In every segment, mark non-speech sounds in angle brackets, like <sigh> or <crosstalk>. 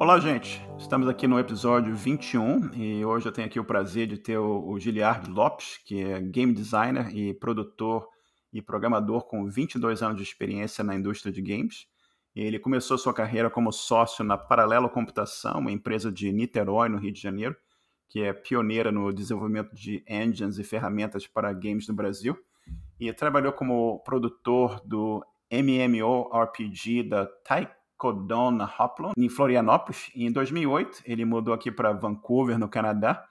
Olá, gente. Estamos aqui no episódio 21 e hoje eu tenho aqui o prazer de ter o, Giliard Lopes, que é game designer e produtor e programador com 22 anos de experiência na indústria de games. Ele começou sua carreira como sócio na Paralelo Computação, uma empresa de Niterói, no Rio de Janeiro, que é pioneira no desenvolvimento de engines e ferramentas para games no Brasil. E trabalhou como produtor do MMORPG da Taiko Codona Hoplon, em Florianópolis. E em 2008, ele mudou aqui para Vancouver, no Canadá,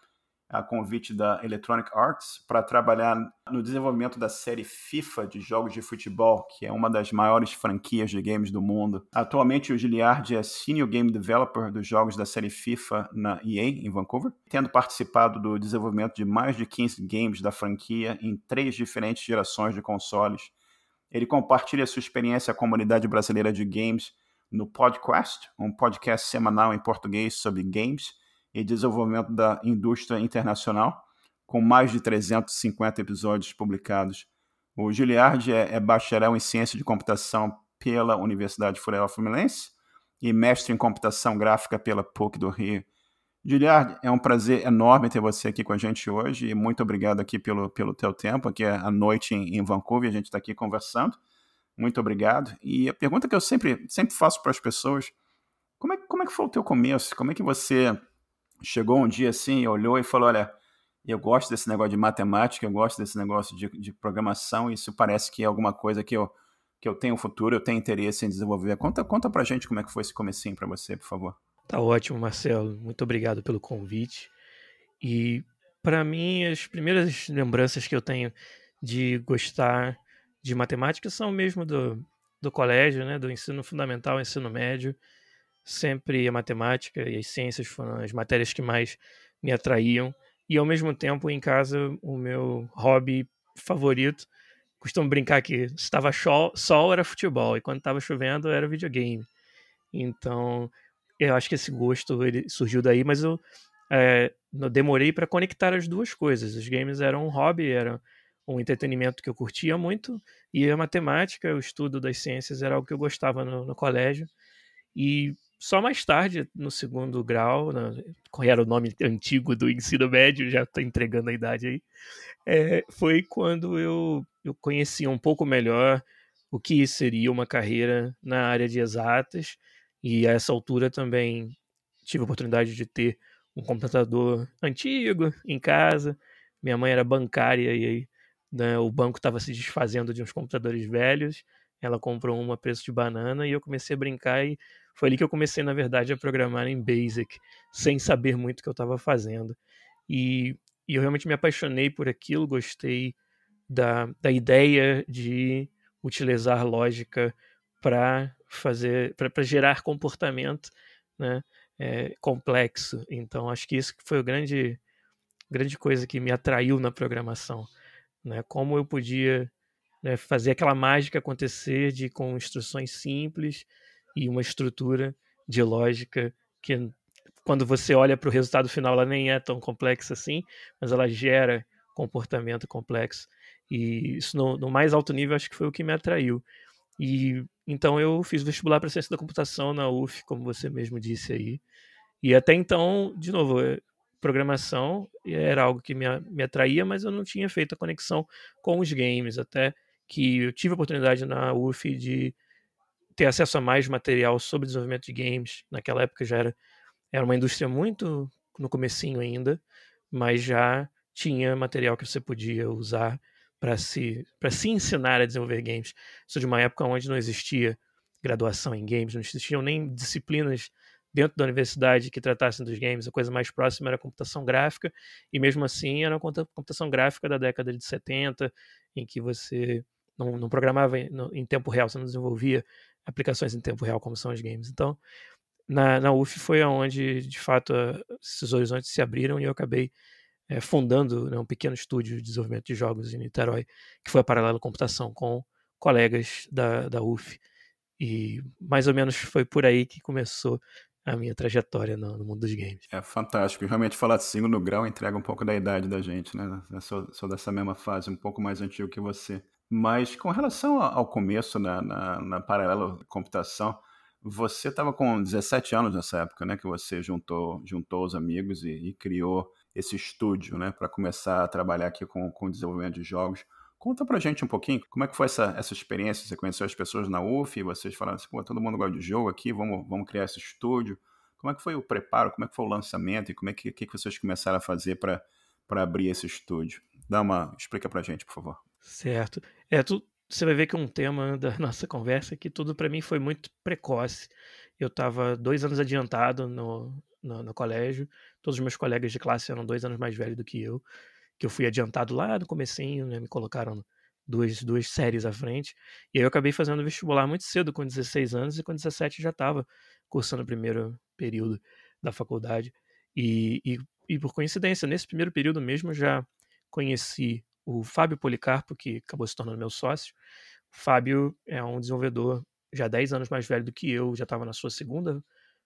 a convite da Electronic Arts, para trabalhar no desenvolvimento da série FIFA de jogos de futebol, que é uma das maiores franquias de games do mundo. Atualmente, o Giliard é Senior Game Developer dos jogos da série FIFA na EA, em Vancouver, tendo participado do desenvolvimento de mais de 15 games da franquia em três diferentes gerações de consoles. Ele compartilha sua experiência com a comunidade brasileira de games no Podcast, um podcast semanal em português sobre games e desenvolvimento da indústria internacional, com mais de 350 episódios publicados. O Giliard é, é bacharel em ciência de computação pela Universidade Federal Fluminense e mestre em computação gráfica pela PUC do Rio. Giliard, é um prazer enorme ter você aqui com a gente hoje e muito obrigado aqui pelo, pelo teu tempo, aqui é a noite em, em Vancouver, a gente está aqui conversando. Muito obrigado. E a pergunta que eu sempre, sempre faço para as pessoas, como é, como é que foi o teu começo? Como é que você chegou um dia assim, olhou e falou, olha, eu gosto desse negócio de matemática, eu gosto desse negócio de, de programação, isso parece que é alguma coisa que eu, que eu tenho futuro, eu tenho interesse em desenvolver. Conta, conta pra gente como é que foi esse comecinho para você, por favor. Tá ótimo, Marcelo. Muito obrigado pelo convite. E para mim, as primeiras lembranças que eu tenho de gostar de matemática são mesmo do, do colégio, né, do ensino fundamental, ensino médio. Sempre a matemática e as ciências foram as matérias que mais me atraíam. E ao mesmo tempo, em casa, o meu hobby favorito, costumo brincar que estava sol, era futebol e quando estava chovendo era videogame. Então, eu acho que esse gosto ele surgiu daí, mas eu, é, demorei para conectar as duas coisas. Os games eram um hobby, eram um entretenimento que eu curtia muito, e a matemática, o estudo das ciências era algo que eu gostava no, no colégio. E só mais tarde, no segundo grau, qual era o nome antigo do ensino médio, já estou entregando a idade aí, é, foi quando eu, eu conhecia um pouco melhor o que seria uma carreira na área de exatas, e a essa altura também tive a oportunidade de ter um computador antigo em casa. Minha mãe era bancária e aí né, o banco estava se desfazendo de uns computadores velhos, ela comprou um a preço de banana e eu comecei a brincar e foi ali que eu comecei, na verdade, a programar em Basic, sem saber muito o que eu estava fazendo. E, e, eu realmente me apaixonei por aquilo, gostei da, da ideia de utilizar lógica para fazer, para gerar comportamento, né, é, complexo. Então, acho que isso foi a grande, grande coisa que me atraiu na programação né? Como eu podia né, fazer aquela mágica acontecer de com instruções simples e uma estrutura de lógica que quando você olha para o resultado final ela nem é tão complexa assim, mas ela gera comportamento complexo. E isso no, no mais alto nível acho que foi o que me atraiu. E então eu fiz vestibular para ciência da computação na UF, como você mesmo disse aí. E até então, de novo, programação era algo que me, me atraía, mas eu não tinha feito a conexão com os games, até que eu tive a oportunidade na UF de ter acesso a mais material sobre desenvolvimento de games. Naquela época já era, era uma indústria muito no comecinho ainda, mas já tinha material que você podia usar para se, se ensinar a desenvolver games. Isso de uma época onde não existia graduação em games, não existiam nem disciplinas dentro da universidade que tratassem dos games, a coisa mais próxima era a computação gráfica, e mesmo assim era a computação gráfica da década de 70, em que você não, não programava em, em, tempo real, você não desenvolvia aplicações em tempo real como são os games. Então, na, na UF foi onde, de fato, a, esses horizontes se abriram e eu acabei é, fundando né, um pequeno estúdio de desenvolvimento de jogos em Niterói, que foi a Paralelo Computação, com colegas da, da UF. E mais ou menos foi por aí que começou a minha trajetória no, no, mundo dos games. É fantástico. Realmente falar de segundo grau entrega um pouco da idade da gente, né? Eu sou, sou dessa mesma fase, um pouco mais antigo que você. Mas com relação ao começo na, na, na paralelo computação, Você estava com 17 anos nessa época, né? Que você juntou, juntou os amigos e, e criou esse estúdio, né? Para começar a trabalhar aqui com, com desenvolvimento de jogos. Conta pra gente um pouquinho, como é que foi essa, essa experiência? Você conheceu as pessoas na UF vocês falaram assim, pô, todo mundo gosta de jogo aqui, vamos, vamos criar esse estúdio. Como é que foi o preparo, como é que foi o lançamento e como é que, que, que vocês começaram a fazer para abrir esse estúdio? Dá uma, explica pra gente, por favor. Certo. É, tu, você vai ver que um tema <laughs> da nossa conversa é que tudo para mim foi muito precoce. Eu estava dois anos adiantado no, no, no, colégio, todos os meus colegas de classe eram dois anos mais velhos do que eu que eu fui adiantado lá no comecinho, né, me colocaram duas, duas séries à frente, e aí eu acabei fazendo vestibular muito cedo, com 16 anos, e com 17 já estava cursando o primeiro período da faculdade, e, e, e por coincidência, nesse primeiro período mesmo, já conheci o Fábio Policarpo, que acabou se tornando meu sócio. O Fábio é um desenvolvedor já 10 anos mais velho do que eu, já estava na sua segunda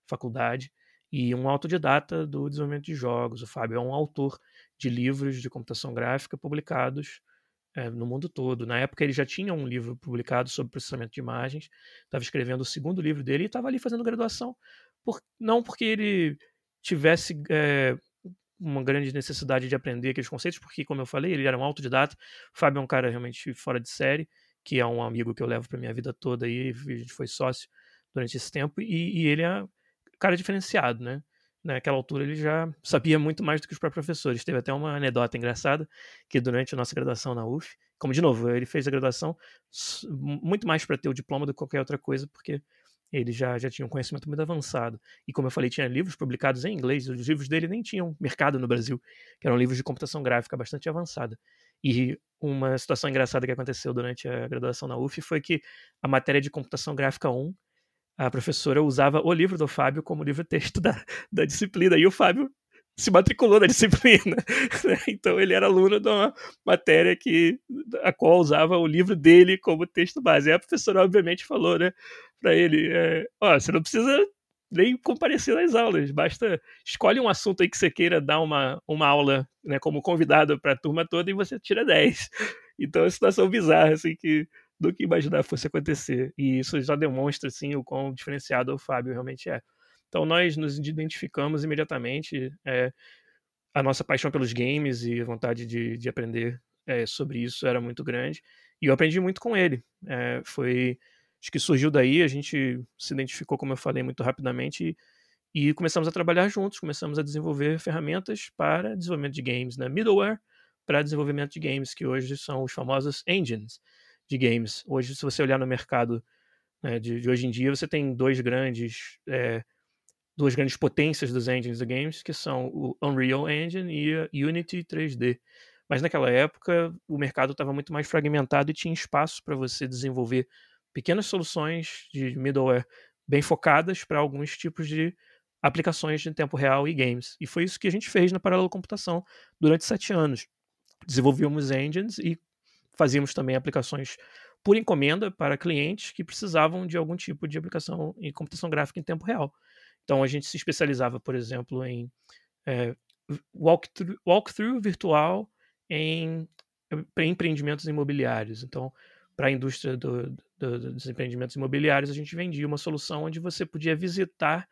faculdade, e um autodidata do desenvolvimento de jogos. O Fábio é um autor de livros de computação gráfica publicados é, no mundo todo. Na época ele já tinha um livro publicado sobre processamento de imagens, estava escrevendo o segundo livro dele e estava ali fazendo graduação, por, não porque ele tivesse é, uma grande necessidade de aprender aqueles conceitos, porque, como eu falei, ele era um autodidata. O Fábio é um cara realmente fora de série, que é um amigo que eu levo para minha vida toda e a gente foi sócio durante esse tempo, e, e ele é cara diferenciado, né? Naquela altura ele já sabia muito mais do que os próprios professores. Teve até uma anedota engraçada que durante a nossa graduação na UF, como de novo, ele fez a graduação muito mais para ter o diploma do que qualquer outra coisa, porque ele já, já tinha um conhecimento muito avançado. E como eu falei, tinha livros publicados em inglês, os livros dele nem tinham mercado no Brasil, que eram livros de computação gráfica bastante avançada. E uma situação engraçada que aconteceu durante a graduação na UF foi que a matéria de computação gráfica 1 a professora usava o livro do Fábio como livro-texto da, da disciplina, e o Fábio se matriculou na <laughs> disciplina. Né? Então ele era aluno de uma matéria que, a qual usava o livro dele como texto base. E a professora, obviamente, falou né, para ele: é, você não precisa nem comparecer nas aulas, basta escolhe um assunto aí que você queira dar uma, uma aula né, como convidado para a turma toda e você tira 10. Então é uma situação bizarra, assim, que do que imaginar fosse acontecer. E isso já demonstra assim, o quão diferenciado o Fábio realmente é. Então nós nos identificamos imediatamente. É, a nossa paixão pelos games e a vontade de, de aprender é, sobre isso era muito grande. E eu aprendi muito com ele. É, foi. Acho que surgiu daí, a gente se identificou, como eu falei, muito rapidamente. E, e começamos a trabalhar juntos, começamos a desenvolver ferramentas para desenvolvimento de games, né? middleware para desenvolvimento de games, que hoje são os famosos engines de games. Hoje, se você olhar no mercado né, de, de, hoje em dia, você tem dois grandes, é, duas grandes potências dos engines de games, que são o Unreal Engine e a Unity 3D. Mas naquela época, o mercado estava muito mais fragmentado e tinha espaço para você desenvolver pequenas soluções de middleware bem focadas para alguns tipos de aplicações de tempo real e games. E foi isso que a gente fez na Paralelo Computação durante sete anos. Desenvolvíamos engines e fazíamos também aplicações por encomenda para clientes que precisavam de algum tipo de aplicação em computação gráfica em tempo real. Então a gente se especializava, por exemplo, em é, walkthrough, walkthrough virtual em, em empreendimentos imobiliários. Então, para a indústria do, do, dos empreendimentos imobiliários, a gente vendia uma solução onde você podia visitar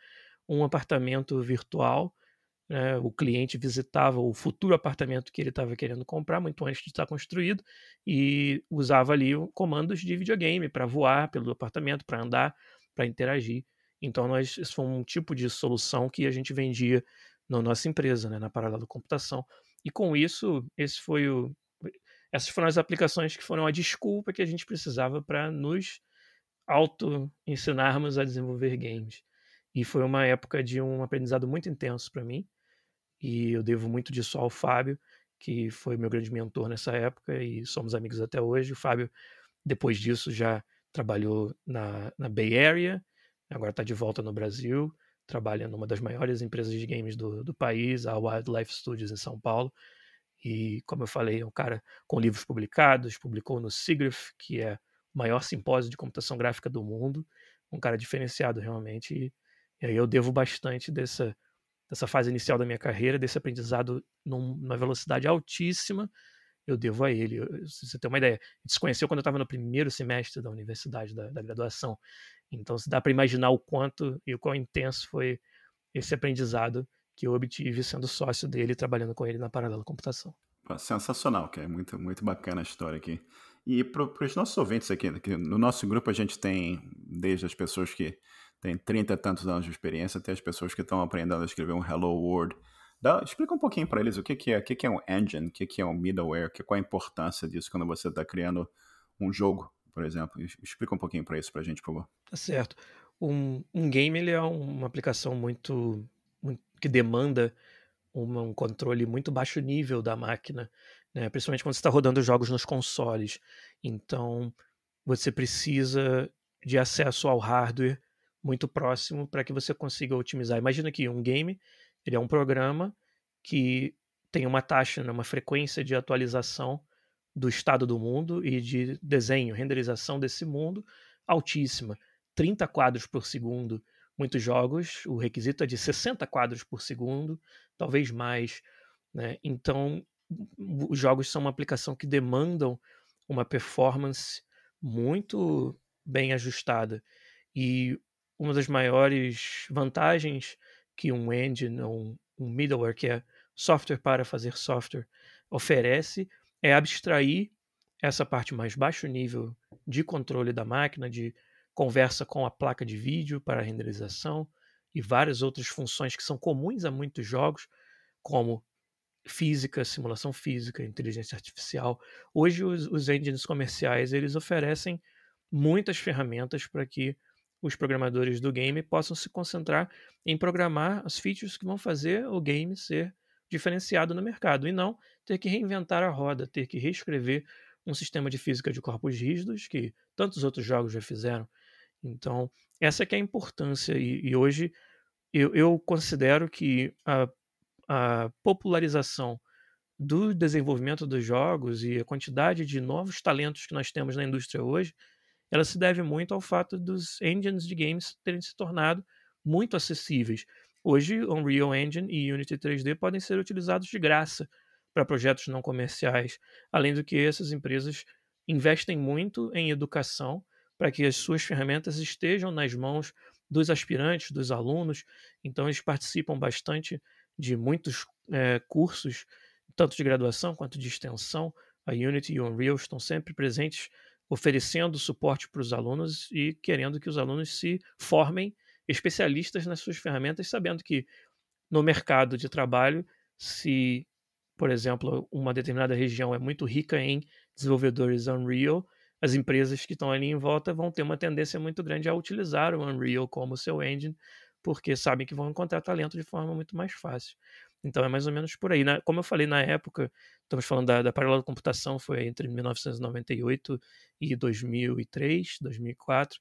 um apartamento virtual né, o cliente visitava o futuro apartamento que ele estava querendo comprar muito antes de estar construído e usava ali comandos de videogame para voar pelo apartamento, para andar, para interagir. Então, nós, esse foi um tipo de solução que a gente vendia na nossa empresa, né, na Paralelo Computação. E com isso, esse foi o, essas foram as aplicações que foram a desculpa que a gente precisava para nos auto-ensinarmos a desenvolver games. E foi uma época de um aprendizado muito intenso para mim e eu devo muito disso ao Fábio, que foi meu grande mentor nessa época e somos amigos até hoje. O Fábio, depois disso, já trabalhou na, na Bay Area, agora está de volta no Brasil, trabalha numa das maiores empresas de games do, do país, a Wildlife Studios em São Paulo. E, como eu falei, é um cara com livros publicados, publicou no SIGGRAPH, que é o maior simpósio de computação gráfica do mundo, um cara diferenciado realmente. E, e aí eu devo bastante dessa dessa fase inicial da minha carreira, desse aprendizado num, numa velocidade altíssima. eu devo a ele. Se você tem uma ideia, a gente se conheceu quando eu estava no primeiro semestre da universidade, da, da graduação. Então, se dá para imaginar o quanto e o quão intenso foi esse aprendizado que eu obtive sendo sócio dele, trabalhando com ele na Paralela Computação. Sensacional, que é muito, muito bacana a história aqui. E para os nossos ouvintes aqui, no nosso grupo a gente tem desde as pessoas que têm 30 e tantos anos de experiência até as pessoas que estão aprendendo a escrever um Hello World. Dá, explica um pouquinho para eles o que, que é, o que, que é um engine, o que, que é um middleware, que, qual a importância disso quando você está criando um jogo, por exemplo. Explica um pouquinho para isso para a gente, por favor. Tá certo. Um, um game ele é uma aplicação muito, muito que demanda uma, um controle muito baixo nível da máquina, né? principalmente quando você está rodando jogos nos consoles. Então, você precisa de acesso ao hardware muito próximo para que você consiga otimizar. Imagina que um game ele é um programa que tem uma taxa, né, uma frequência de atualização do estado do mundo e de desenho, renderização desse mundo altíssima. 30 quadros por segundo. Muitos jogos, o requisito é de 60 quadros por segundo, talvez mais. Né? Então, os jogos são uma aplicação que demandam uma performance muito bem ajustada. E uma das maiores vantagens que um engine ou um middleware, que é software para fazer software, oferece é abstrair essa parte mais baixo nível de controle da máquina, de conversa com a placa de vídeo para renderização e várias outras funções que são comuns a muitos jogos, como física, simulação física, inteligência artificial. Hoje os, os engines comerciais eles oferecem muitas ferramentas para que os programadores do game possam se concentrar em programar as features que vão fazer o game ser diferenciado no mercado e não ter que reinventar a roda, ter que reescrever um sistema de física de corpos rígidos que tantos outros jogos já fizeram. Então, essa é a importância e, e hoje eu, eu, considero que a, a popularização do desenvolvimento dos jogos e a quantidade de novos talentos que nós temos na indústria hoje, ela se deve muito ao fato dos engines de games terem se tornado muito acessíveis. Hoje, Unreal Engine e Unity 3D podem ser utilizados de graça para projetos não comerciais, além do que essas empresas investem muito em educação para que as suas ferramentas estejam nas mãos dos aspirantes, dos alunos. Então, eles participam bastante de muitos é, cursos, tanto de graduação quanto de extensão. A Unity e o Unreal estão sempre presentes, oferecendo suporte para os alunos e querendo que os alunos se formem especialistas nas suas ferramentas, sabendo que no mercado de trabalho, se, por exemplo, uma determinada região é muito rica em desenvolvedores Unreal, as empresas que estão ali em volta vão ter uma tendência muito grande a utilizar o Unreal como seu engine, porque sabem que vão encontrar talento de forma muito mais fácil. Então é mais ou menos por aí. Né? Como eu falei na época, estamos falando da, da paralela computação, foi entre 1998 e 2003, 2004.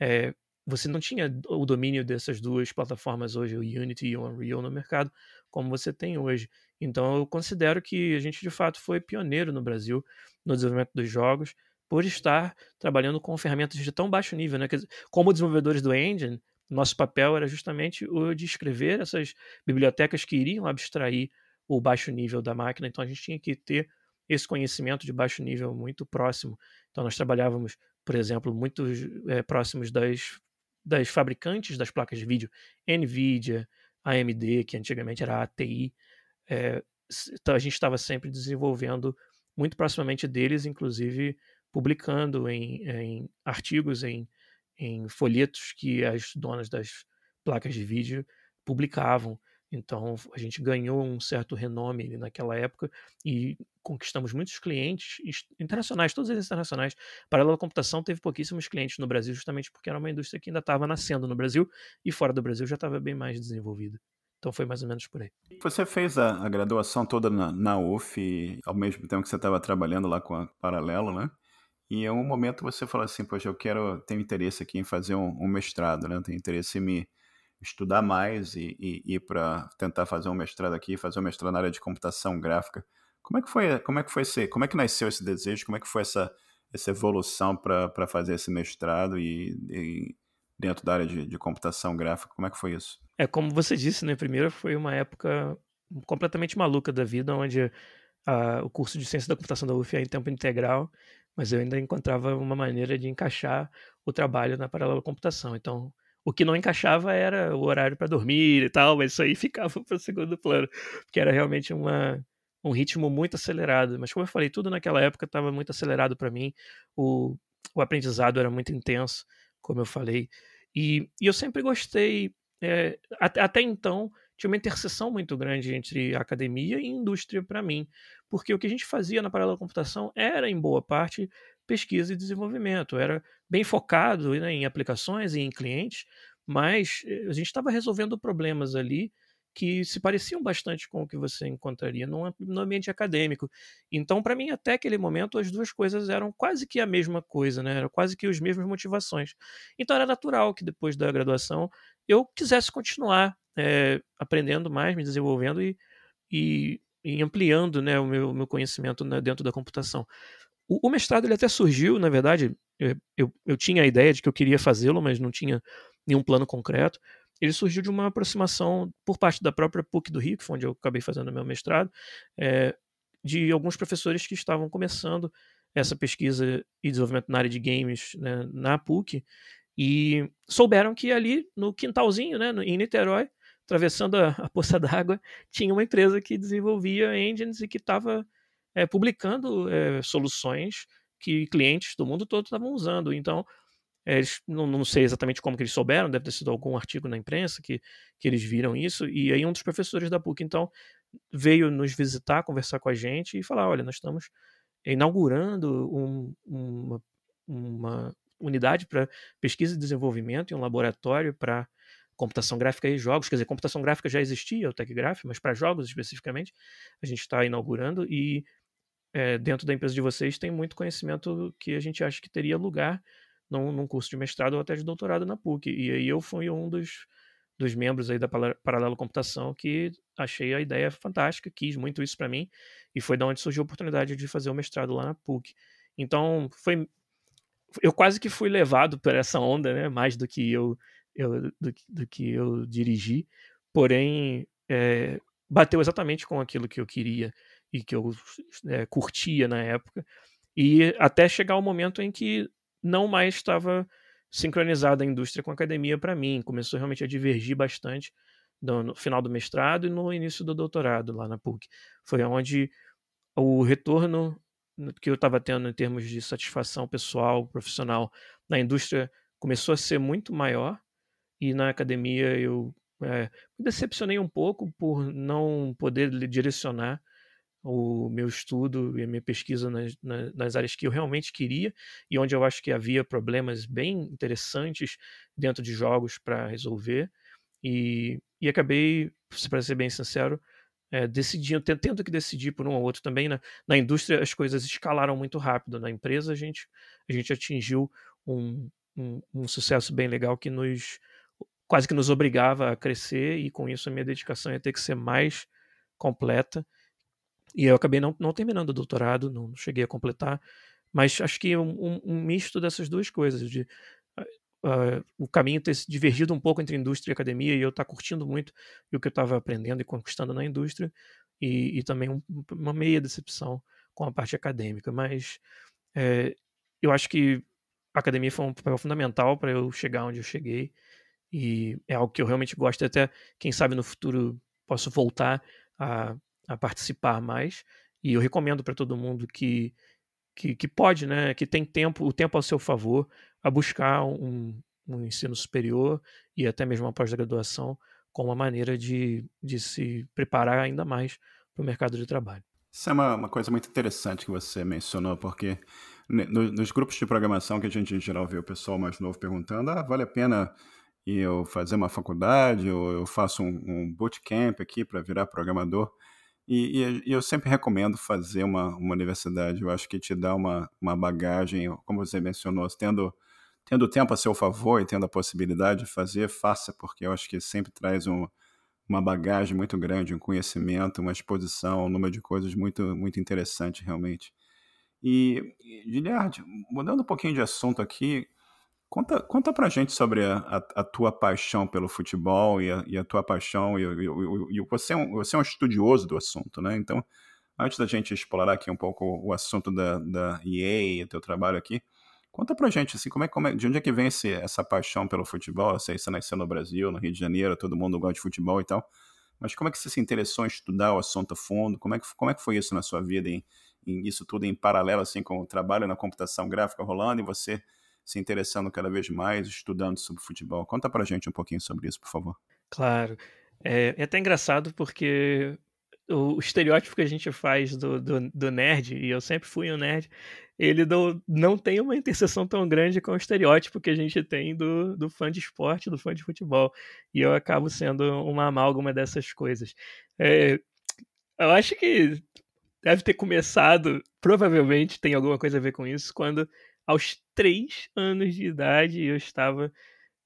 É, você não tinha o domínio dessas duas plataformas hoje, o Unity e o Unreal, no mercado, como você tem hoje. Então eu considero que a gente de fato foi pioneiro no Brasil no desenvolvimento dos jogos por estar trabalhando com ferramentas de tão baixo nível, né? Como desenvolvedores do engine, nosso papel era justamente o de escrever essas bibliotecas que iriam abstrair o baixo nível da máquina, então a gente tinha que ter esse conhecimento de baixo nível muito próximo. Então nós trabalhávamos, por exemplo, muito é, próximos das, das fabricantes das placas de vídeo, NVIDIA, AMD, que antigamente era ATI. É, então a gente estava sempre desenvolvendo muito proximamente deles, inclusive publicando em, em artigos, em, em folhetos que as donas das placas de vídeo publicavam. Então a gente ganhou um certo renome naquela época e conquistamos muitos clientes internacionais, todos eles internacionais. Paralela Computação teve pouquíssimos clientes no Brasil, justamente porque era uma indústria que ainda estava nascendo no Brasil e fora do Brasil já estava bem mais desenvolvida. Então foi mais ou menos por aí. Você fez a, a graduação toda na, na UF, ao mesmo tempo que você estava trabalhando lá com a Paralelo, né? E em um momento você fala assim, poxa, eu quero, tenho interesse aqui em fazer um, um mestrado, né? Tenho interesse em me estudar mais e, ir para tentar fazer um mestrado aqui, fazer um mestrado na área de computação gráfica. Como é que foi, como é que foi esse, como é que nasceu esse desejo? Como é que foi essa, essa evolução para fazer esse mestrado e, e dentro da área de, de, computação gráfica? Como é que foi isso? É como você disse, né? Primeiro foi uma época completamente maluca da vida, onde a, o curso de ciência da computação da UF em tempo integral, mas eu ainda encontrava uma maneira de encaixar o trabalho na paralela computação. Então, o que não encaixava era o horário para dormir e tal, mas isso aí <laughs> ficava para o segundo plano, porque era realmente uma, um ritmo muito acelerado. Mas, como eu falei, tudo naquela época estava muito acelerado para mim, o, o aprendizado era muito intenso, como eu falei. E, e eu sempre gostei, é, até, até então, tinha uma interseção muito grande entre academia e indústria para mim, porque o que a gente fazia na paralela computação era, em boa parte, pesquisa e desenvolvimento, era bem focado né, em aplicações e em clientes, mas eh, a gente estava resolvendo problemas ali que se pareciam bastante com o que você encontraria no, ambiente acadêmico. Então, para mim, até aquele momento, as duas coisas eram quase que a mesma coisa, né? Eram quase que as mesmas motivações. Então, era natural que depois da graduação eu quisesse continuar é, aprendendo mais, me desenvolvendo e, e, e ampliando né, o meu, meu conhecimento né, dentro da computação. O, o, mestrado ele até surgiu, na verdade, eu, eu, eu tinha a ideia de que eu queria fazê-lo, mas não tinha nenhum plano concreto ele surgiu de uma aproximação por parte da própria PUC do Rio, que foi onde eu acabei fazendo meu mestrado, é, de alguns professores que estavam começando essa pesquisa e desenvolvimento na área de games né, na PUC e souberam que ali no quintalzinho, né, em Niterói, atravessando a, a poça <laughs> d'água, tinha uma empresa que desenvolvia engines e que estava é, publicando é, soluções que clientes do mundo todo estavam usando. Então, eles, não, não, sei exatamente como que eles souberam, deve ter sido algum artigo na imprensa que, que eles viram isso, e aí um dos professores da PUC, então, veio nos visitar, conversar com a gente e falar, olha, nós estamos inaugurando um, uma, uma unidade para pesquisa e desenvolvimento e um laboratório para computação gráfica e jogos, quer dizer, computação gráfica já existia, o TechGraph, mas para jogos especificamente, a gente está inaugurando e é, dentro da empresa de vocês tem muito conhecimento que a gente acha que teria lugar num, num, curso de mestrado ou até de doutorado na PUC. E aí eu fui um dos, dos membros aí da Paralelo Computação que achei a ideia fantástica, quis muito isso para mim, e foi da onde surgiu a oportunidade de fazer o mestrado lá na PUC. Então, foi eu quase que fui levado por essa onda, né, mais do que eu, eu do, do, que eu dirigi, porém é, bateu exatamente com aquilo que eu queria e que eu é, curtia na época, e até chegar o momento em que não mais estava sincronizada a indústria com a academia para mim. Começou realmente a divergir bastante no, final do mestrado e no início do doutorado lá na PUC. Foi onde o retorno que eu estava tendo em termos de satisfação pessoal, profissional na indústria começou a ser muito maior e na academia eu é, me decepcionei um pouco por não poder direcionar o meu estudo e a minha pesquisa nas, nas, áreas que eu realmente queria e onde eu acho que havia problemas bem interessantes dentro de jogos para resolver. E, e acabei, para ser bem sincero, é, decidindo, tendo que decidir por um ou outro também. Né? na indústria, as coisas escalaram muito rápido. Na empresa, a gente, a gente atingiu um, um, um sucesso bem legal que nos quase que nos obrigava a crescer, e com isso a minha dedicação ia ter que ser mais completa. E eu acabei não, não terminando o doutorado, não cheguei a completar, mas acho que um, um misto dessas duas coisas, de uh, o caminho ter se divergido um pouco entre indústria e academia, e eu estar tá curtindo muito o que eu estava aprendendo e conquistando na indústria, e, e também um, uma meia decepção com a parte acadêmica. Mas é, eu acho que a academia foi um papel fundamental para eu chegar onde eu cheguei, e é algo que eu realmente gosto, até quem sabe no futuro posso voltar a a participar mais. E eu recomendo para todo mundo que, que, que, pode, né, que tem tempo, o tempo ao seu favor, a buscar um, um ensino superior e até mesmo uma pós-graduação como uma maneira de, de se preparar ainda mais para o mercado de trabalho. Isso é uma, uma, coisa muito interessante que você mencionou, porque no, nos grupos de programação que a gente em geral vê o pessoal mais novo perguntando, ah, vale a pena eu fazer uma faculdade ou eu faço um, um bootcamp aqui para virar programador? E, e, eu sempre recomendo fazer uma, uma universidade. Eu acho que te dá uma, uma bagagem, como você mencionou, tendo tendo tempo a seu favor e tendo a possibilidade de fazer, faça, porque eu acho que sempre traz um, uma bagagem muito grande, um conhecimento, uma exposição, um número de coisas muito, muito interessante, realmente. E, Giliard, mudando um pouquinho de assunto aqui, Conta, conta pra gente sobre a, a, a tua paixão pelo futebol e a, e a tua paixão. E, e, e, você, é um, você é um estudioso do assunto, né? Então, Antes da gente explorar aqui um pouco o assunto da, da EA e o teu trabalho aqui, conta pra gente, assim, como é, como é, de onde é que vem esse, essa paixão pelo futebol? Eu sei você nasceu no Brasil, no Rio de Janeiro, todo mundo gosta de futebol e tal, mas como é que você se interessou em estudar o assunto a fundo? Como é que, como é que foi isso na sua vida, em, em isso tudo em paralelo, assim, com o trabalho na computação gráfica rolando e você se interessando cada vez mais, estudando sobre futebol? Conta pra gente um pouquinho sobre isso, por favor. Claro. É, é até engraçado porque o, estereótipo que a gente faz do, do, do, nerd, e eu sempre fui um nerd, ele não, não tem uma interseção tão grande com o estereótipo que a gente tem do, do fã de esporte, do fã de futebol. E eu acabo sendo uma amálgama dessas coisas. É, eu acho que deve ter começado, provavelmente tem alguma coisa a ver com isso, quando aos três anos de idade eu estava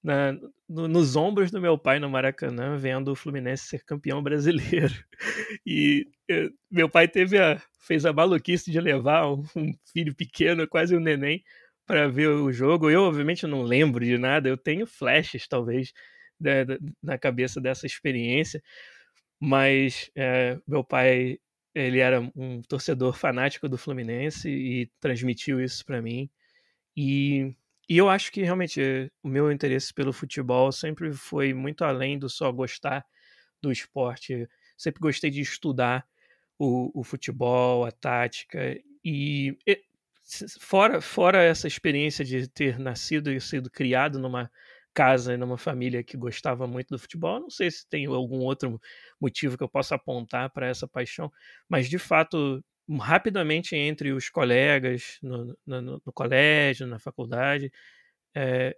na, no, nos ombros do meu pai no Maracanã, vendo o Fluminense ser campeão brasileiro. <laughs> E eu, meu pai teve a, fez a maluquice de levar um, um filho pequeno, quase um neném, para ver o jogo. Eu, obviamente, não lembro de nada, eu tenho flashes, talvez, da, da, na cabeça dessa experiência, mas é, meu pai ele era um torcedor fanático do Fluminense e transmitiu isso para mim. E e eu acho que realmente o meu interesse pelo futebol sempre foi muito além do só gostar do esporte. Sempre gostei de estudar o, o futebol, a tática. E, e fora, fora essa experiência de ter nascido e sido criado numa casa numa família que gostava muito do futebol, não sei se tem algum outro motivo que eu possa apontar para essa paixão, mas de fato rapidamente entre os colegas no, no, no colégio, na faculdade, é,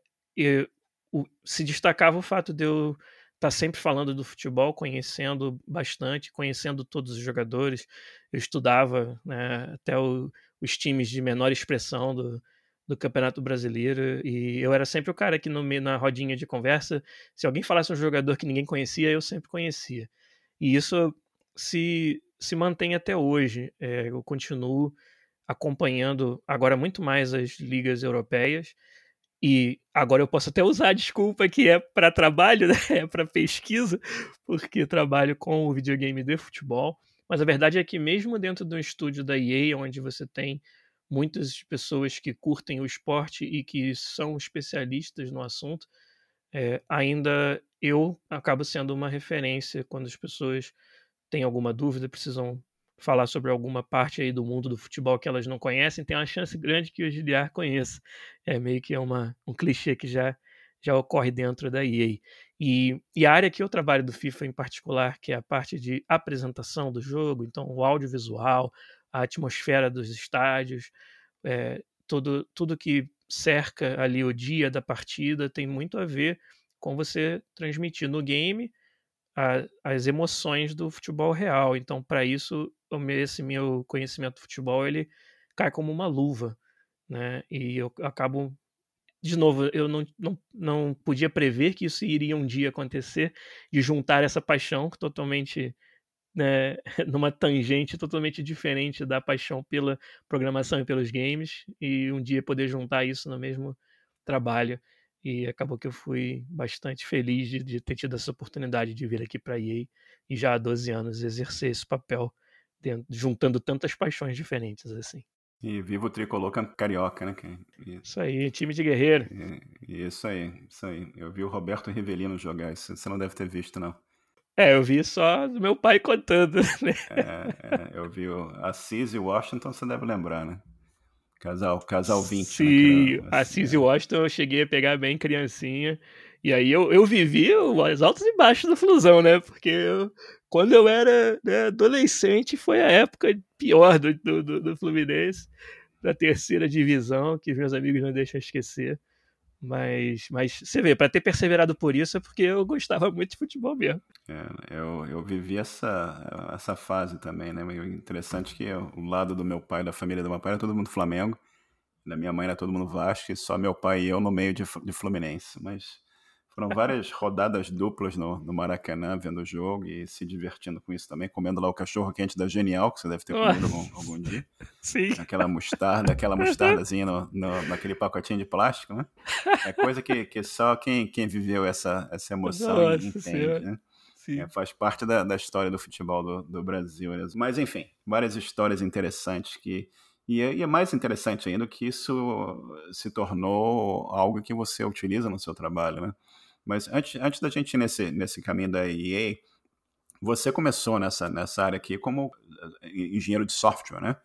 o, se destacava o fato de eu estar tá sempre falando do futebol, conhecendo bastante, conhecendo todos os jogadores. Eu estudava né, até o, os times de menor expressão do, do Campeonato Brasileiro e eu era sempre o cara que no, na rodinha de conversa, se alguém falasse um jogador que ninguém conhecia, eu sempre conhecia. E isso se se mantém até hoje. É, eu continuo acompanhando agora muito mais as ligas europeias e agora eu posso até usar a desculpa que é para trabalho, né? <laughs> é para pesquisa, porque trabalho com o videogame de futebol. Mas a verdade é que mesmo dentro do estúdio da EA, onde você tem muitas pessoas que curtem o esporte e que são especialistas no assunto, é, ainda eu acabo sendo uma referência quando as pessoas têm alguma dúvida, precisam falar sobre alguma parte aí do mundo do futebol que elas não conhecem, tem uma chance grande que o Giliar conheça. É meio que é uma, um clichê que já, já ocorre dentro da EA. E, e a área que eu trabalho do FIFA em particular, que é a parte de apresentação do jogo, então o audiovisual, a atmosfera dos estádios, é, tudo, tudo que cerca ali o dia da partida tem muito a ver com você transmitir no game a, as emoções do futebol real. Então, para isso, esse meu conhecimento do futebol ele cai como uma luva, né? E eu acabo de novo, eu não, não, não podia prever que isso iria um dia acontecer, de juntar essa paixão totalmente né, <laughs> numa tangente totalmente diferente da paixão pela programação e pelos games, e um dia poder juntar isso no mesmo trabalho e acabou que eu fui bastante feliz de, de ter tido essa oportunidade de vir aqui para a EA e já há 12 anos exercer esse papel, dentro, juntando tantas paixões diferentes assim. E viva o tricolor carioca, né? E... Isso aí, time de guerreiro. E, isso aí, isso aí. Eu vi o Roberto Rivelino jogar, isso você não deve ter visto, não. É, eu vi só meu pai contando, <laughs> né? É, é, eu vi o Assis e Washington, você deve lembrar, né? Casal, casal 20. Né, Sim, né, a Cizzy Washington eu cheguei a pegar bem criancinha. E aí eu, eu vivi os altos e baixos da Flusão, né? Porque eu, quando eu era né, adolescente foi a época pior do, do, do Fluminense, da terceira divisão, que meus amigos não deixam esquecer. Mas, mas você vê, para ter perseverado por isso é porque eu gostava muito de futebol mesmo. É, eu, eu vivi essa, essa fase também, né? Interessante que o lado do meu pai, da família do meu pai, era todo mundo Flamengo. Da minha mãe era todo mundo Vasco e só meu pai e eu no meio de, de Fluminense. Mas foram várias rodadas duplas no, no Maracanã, vendo o jogo e se divertindo com isso também, comendo lá o cachorro quente da Genial, que você deve ter comido algum, algum, dia. Sim. Aquela mostarda, aquela <laughs> mostardazinha no, no, naquele pacotinho de plástico, né? É coisa que, que só quem, quem viveu essa, essa emoção Nossa entende, senhora. né? É, faz parte da, da, história do futebol do, do Brasil. Né? Mas, enfim, várias histórias interessantes que. E é, e é, mais interessante ainda que isso se tornou algo que você utiliza no seu trabalho, né? Mas antes, antes da gente ir nesse, nesse caminho da EA, você começou nessa, nessa área aqui como eh, engenheiro de software, né?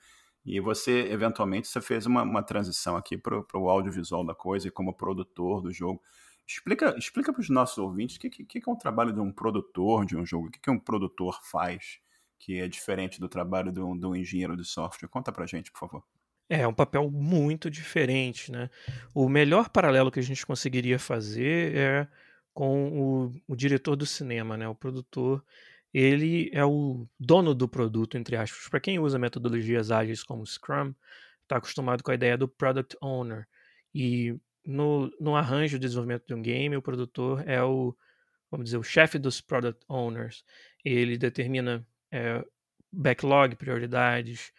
E você, eventualmente, você fez uma, uma transição aqui para o audiovisual da coisa e como produtor do jogo. Explica, explica para os nossos ouvintes o que, que, que, é um trabalho de um produtor de um jogo, o que, que um produtor faz que é diferente do trabalho do, do engenheiro de software. Conta para gente, por favor. É, é um papel muito diferente, né? O melhor paralelo que a gente conseguiria fazer é com o, o diretor do cinema, né? O produtor ele é o dono do produto, entre aspas. Para quem usa metodologias ágeis como Scrum, está acostumado com a ideia do Product Owner. E no, no arranjo de desenvolvimento de um game, o produtor é o, vamos dizer, o chefe dos Product Owners. Ele determina é, backlog, prioridades,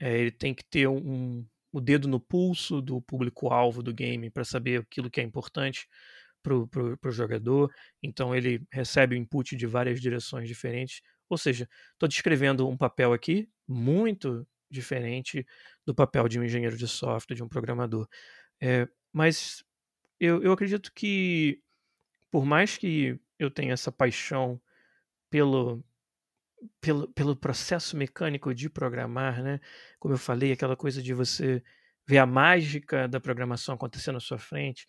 é, ele tem que ter um, o dedo no pulso do público-alvo do game para saber aquilo que é importante para o jogador, então ele recebe o input de várias direções diferentes. Ou seja, estou descrevendo um papel aqui muito diferente do papel de um engenheiro de software, de um programador. É, mas eu, eu acredito que, por mais que eu tenha essa paixão pelo, pelo, pelo processo mecânico de programar, né? Como eu falei, aquela coisa de você ver a mágica da programação acontecendo à sua frente.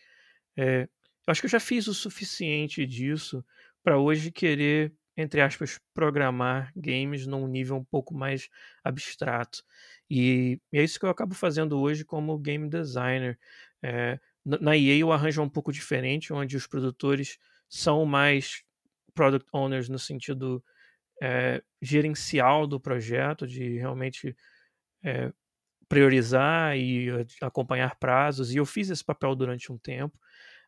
É, eu acho que eu já fiz o suficiente disso para hoje querer, entre aspas, programar games num nível um pouco mais abstrato. E, e é isso que eu acabo fazendo hoje como game designer. É, na EA o arranjo é um pouco diferente, onde os produtores são mais product owners no sentido é, gerencial do projeto, de realmente é, priorizar e acompanhar prazos. E eu fiz esse papel durante um tempo.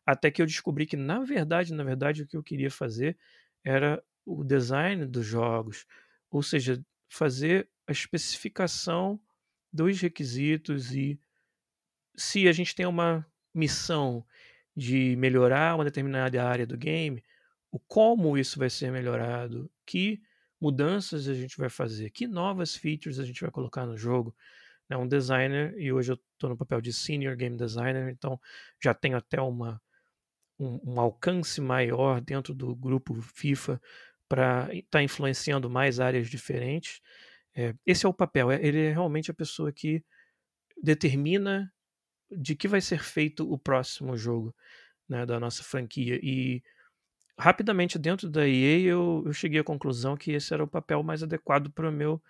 Até que eu descobri que, na verdade, na verdade, o que eu queria fazer era o design dos jogos, ou seja, fazer a especificação dos requisitos e se a gente tem uma missão de melhorar uma determinada área do game, o como isso vai ser melhorado, que mudanças a gente vai fazer, que novas features a gente vai colocar no jogo. É um designer e hoje eu estou no papel de senior game designer, então já tenho até uma um, um alcance maior dentro do grupo FIFA para estar tá influenciando mais áreas diferentes. É, esse é o papel, é, ele é realmente a pessoa que determina de que vai ser feito o próximo jogo né, da nossa franquia. E rapidamente dentro da EA eu, eu cheguei à conclusão que esse era o papel mais adequado para meu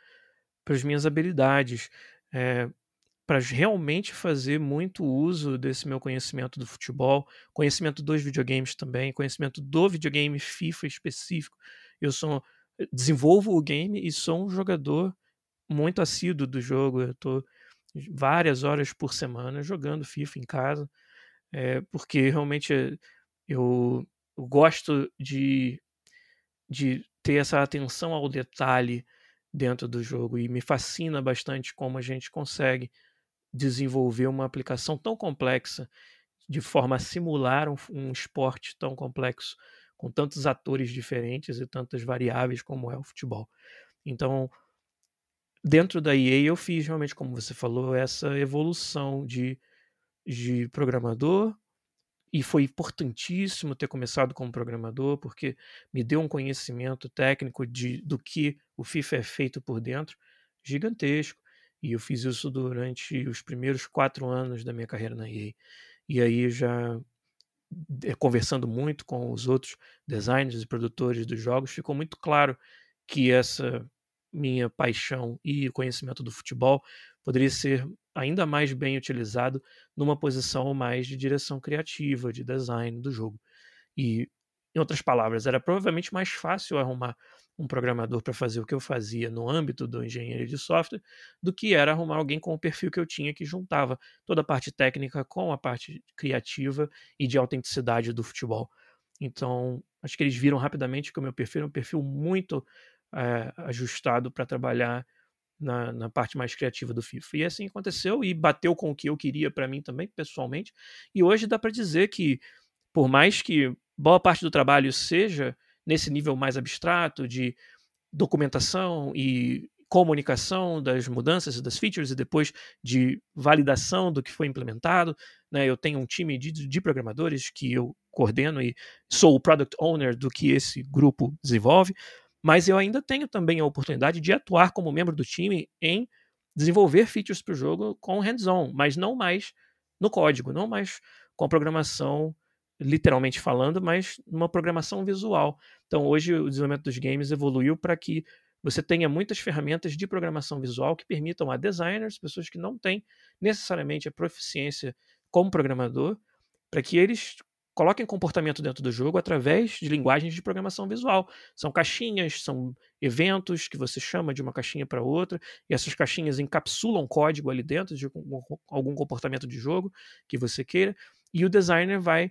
para as minhas habilidades. É, para realmente fazer muito uso desse meu conhecimento do futebol, conhecimento dos videogames também, conhecimento do videogame FIFA específico. Eu sou desenvolvo o game e sou um jogador muito assíduo do jogo. Eu estou várias horas por semana jogando FIFA em casa, é, porque realmente eu, eu gosto de, de ter essa atenção ao detalhe dentro do jogo e me fascina bastante como a gente consegue desenvolver uma aplicação tão complexa de forma a simular um, um esporte tão complexo com tantos atores diferentes e tantas variáveis como é o futebol. Então, dentro da EA eu fiz realmente, como você falou, essa evolução de, de programador e foi importantíssimo ter começado como programador porque me deu um conhecimento técnico de, do que o FIFA é feito por dentro gigantesco e eu fiz isso durante os primeiros quatro anos da minha carreira na EA. E aí já eh, conversando muito com os outros designers e produtores dos jogos, ficou muito claro que essa minha paixão e conhecimento do futebol poderia ser ainda mais bem utilizado numa posição mais de direção criativa, de design do jogo. E, em outras palavras, era provavelmente mais fácil arrumar um programador para fazer o que eu fazia no âmbito do engenharia de software do que era arrumar alguém com o perfil que eu tinha que juntava toda a parte técnica com a parte criativa e de autenticidade do futebol. Então, acho que eles viram rapidamente que o meu perfil é um perfil muito é, ajustado para trabalhar na, na, parte mais criativa do FIFA. E assim aconteceu e bateu com o que eu queria para mim também, pessoalmente. E hoje dá para dizer que, por mais que boa parte do trabalho seja nesse nível mais abstrato de documentação e comunicação das mudanças e das features e depois de validação do que foi implementado. Né? Eu tenho um time de, de programadores que eu coordeno e sou o product owner do que esse grupo desenvolve, mas eu ainda tenho também a oportunidade de atuar como membro do time em desenvolver features para o jogo com hands-on, mas não mais no código, não mais com a programação literalmente falando, mas numa programação visual. Então, hoje o desenvolvimento dos games evoluiu para que você tenha muitas ferramentas de programação visual que permitam a designers, pessoas que não têm necessariamente a proficiência como programador, para que eles coloquem comportamento dentro do jogo através de linguagens de programação visual. São caixinhas, são eventos que você chama de uma caixinha para outra, e essas caixinhas encapsulam código ali dentro de algum comportamento de jogo que você queira, e o designer vai,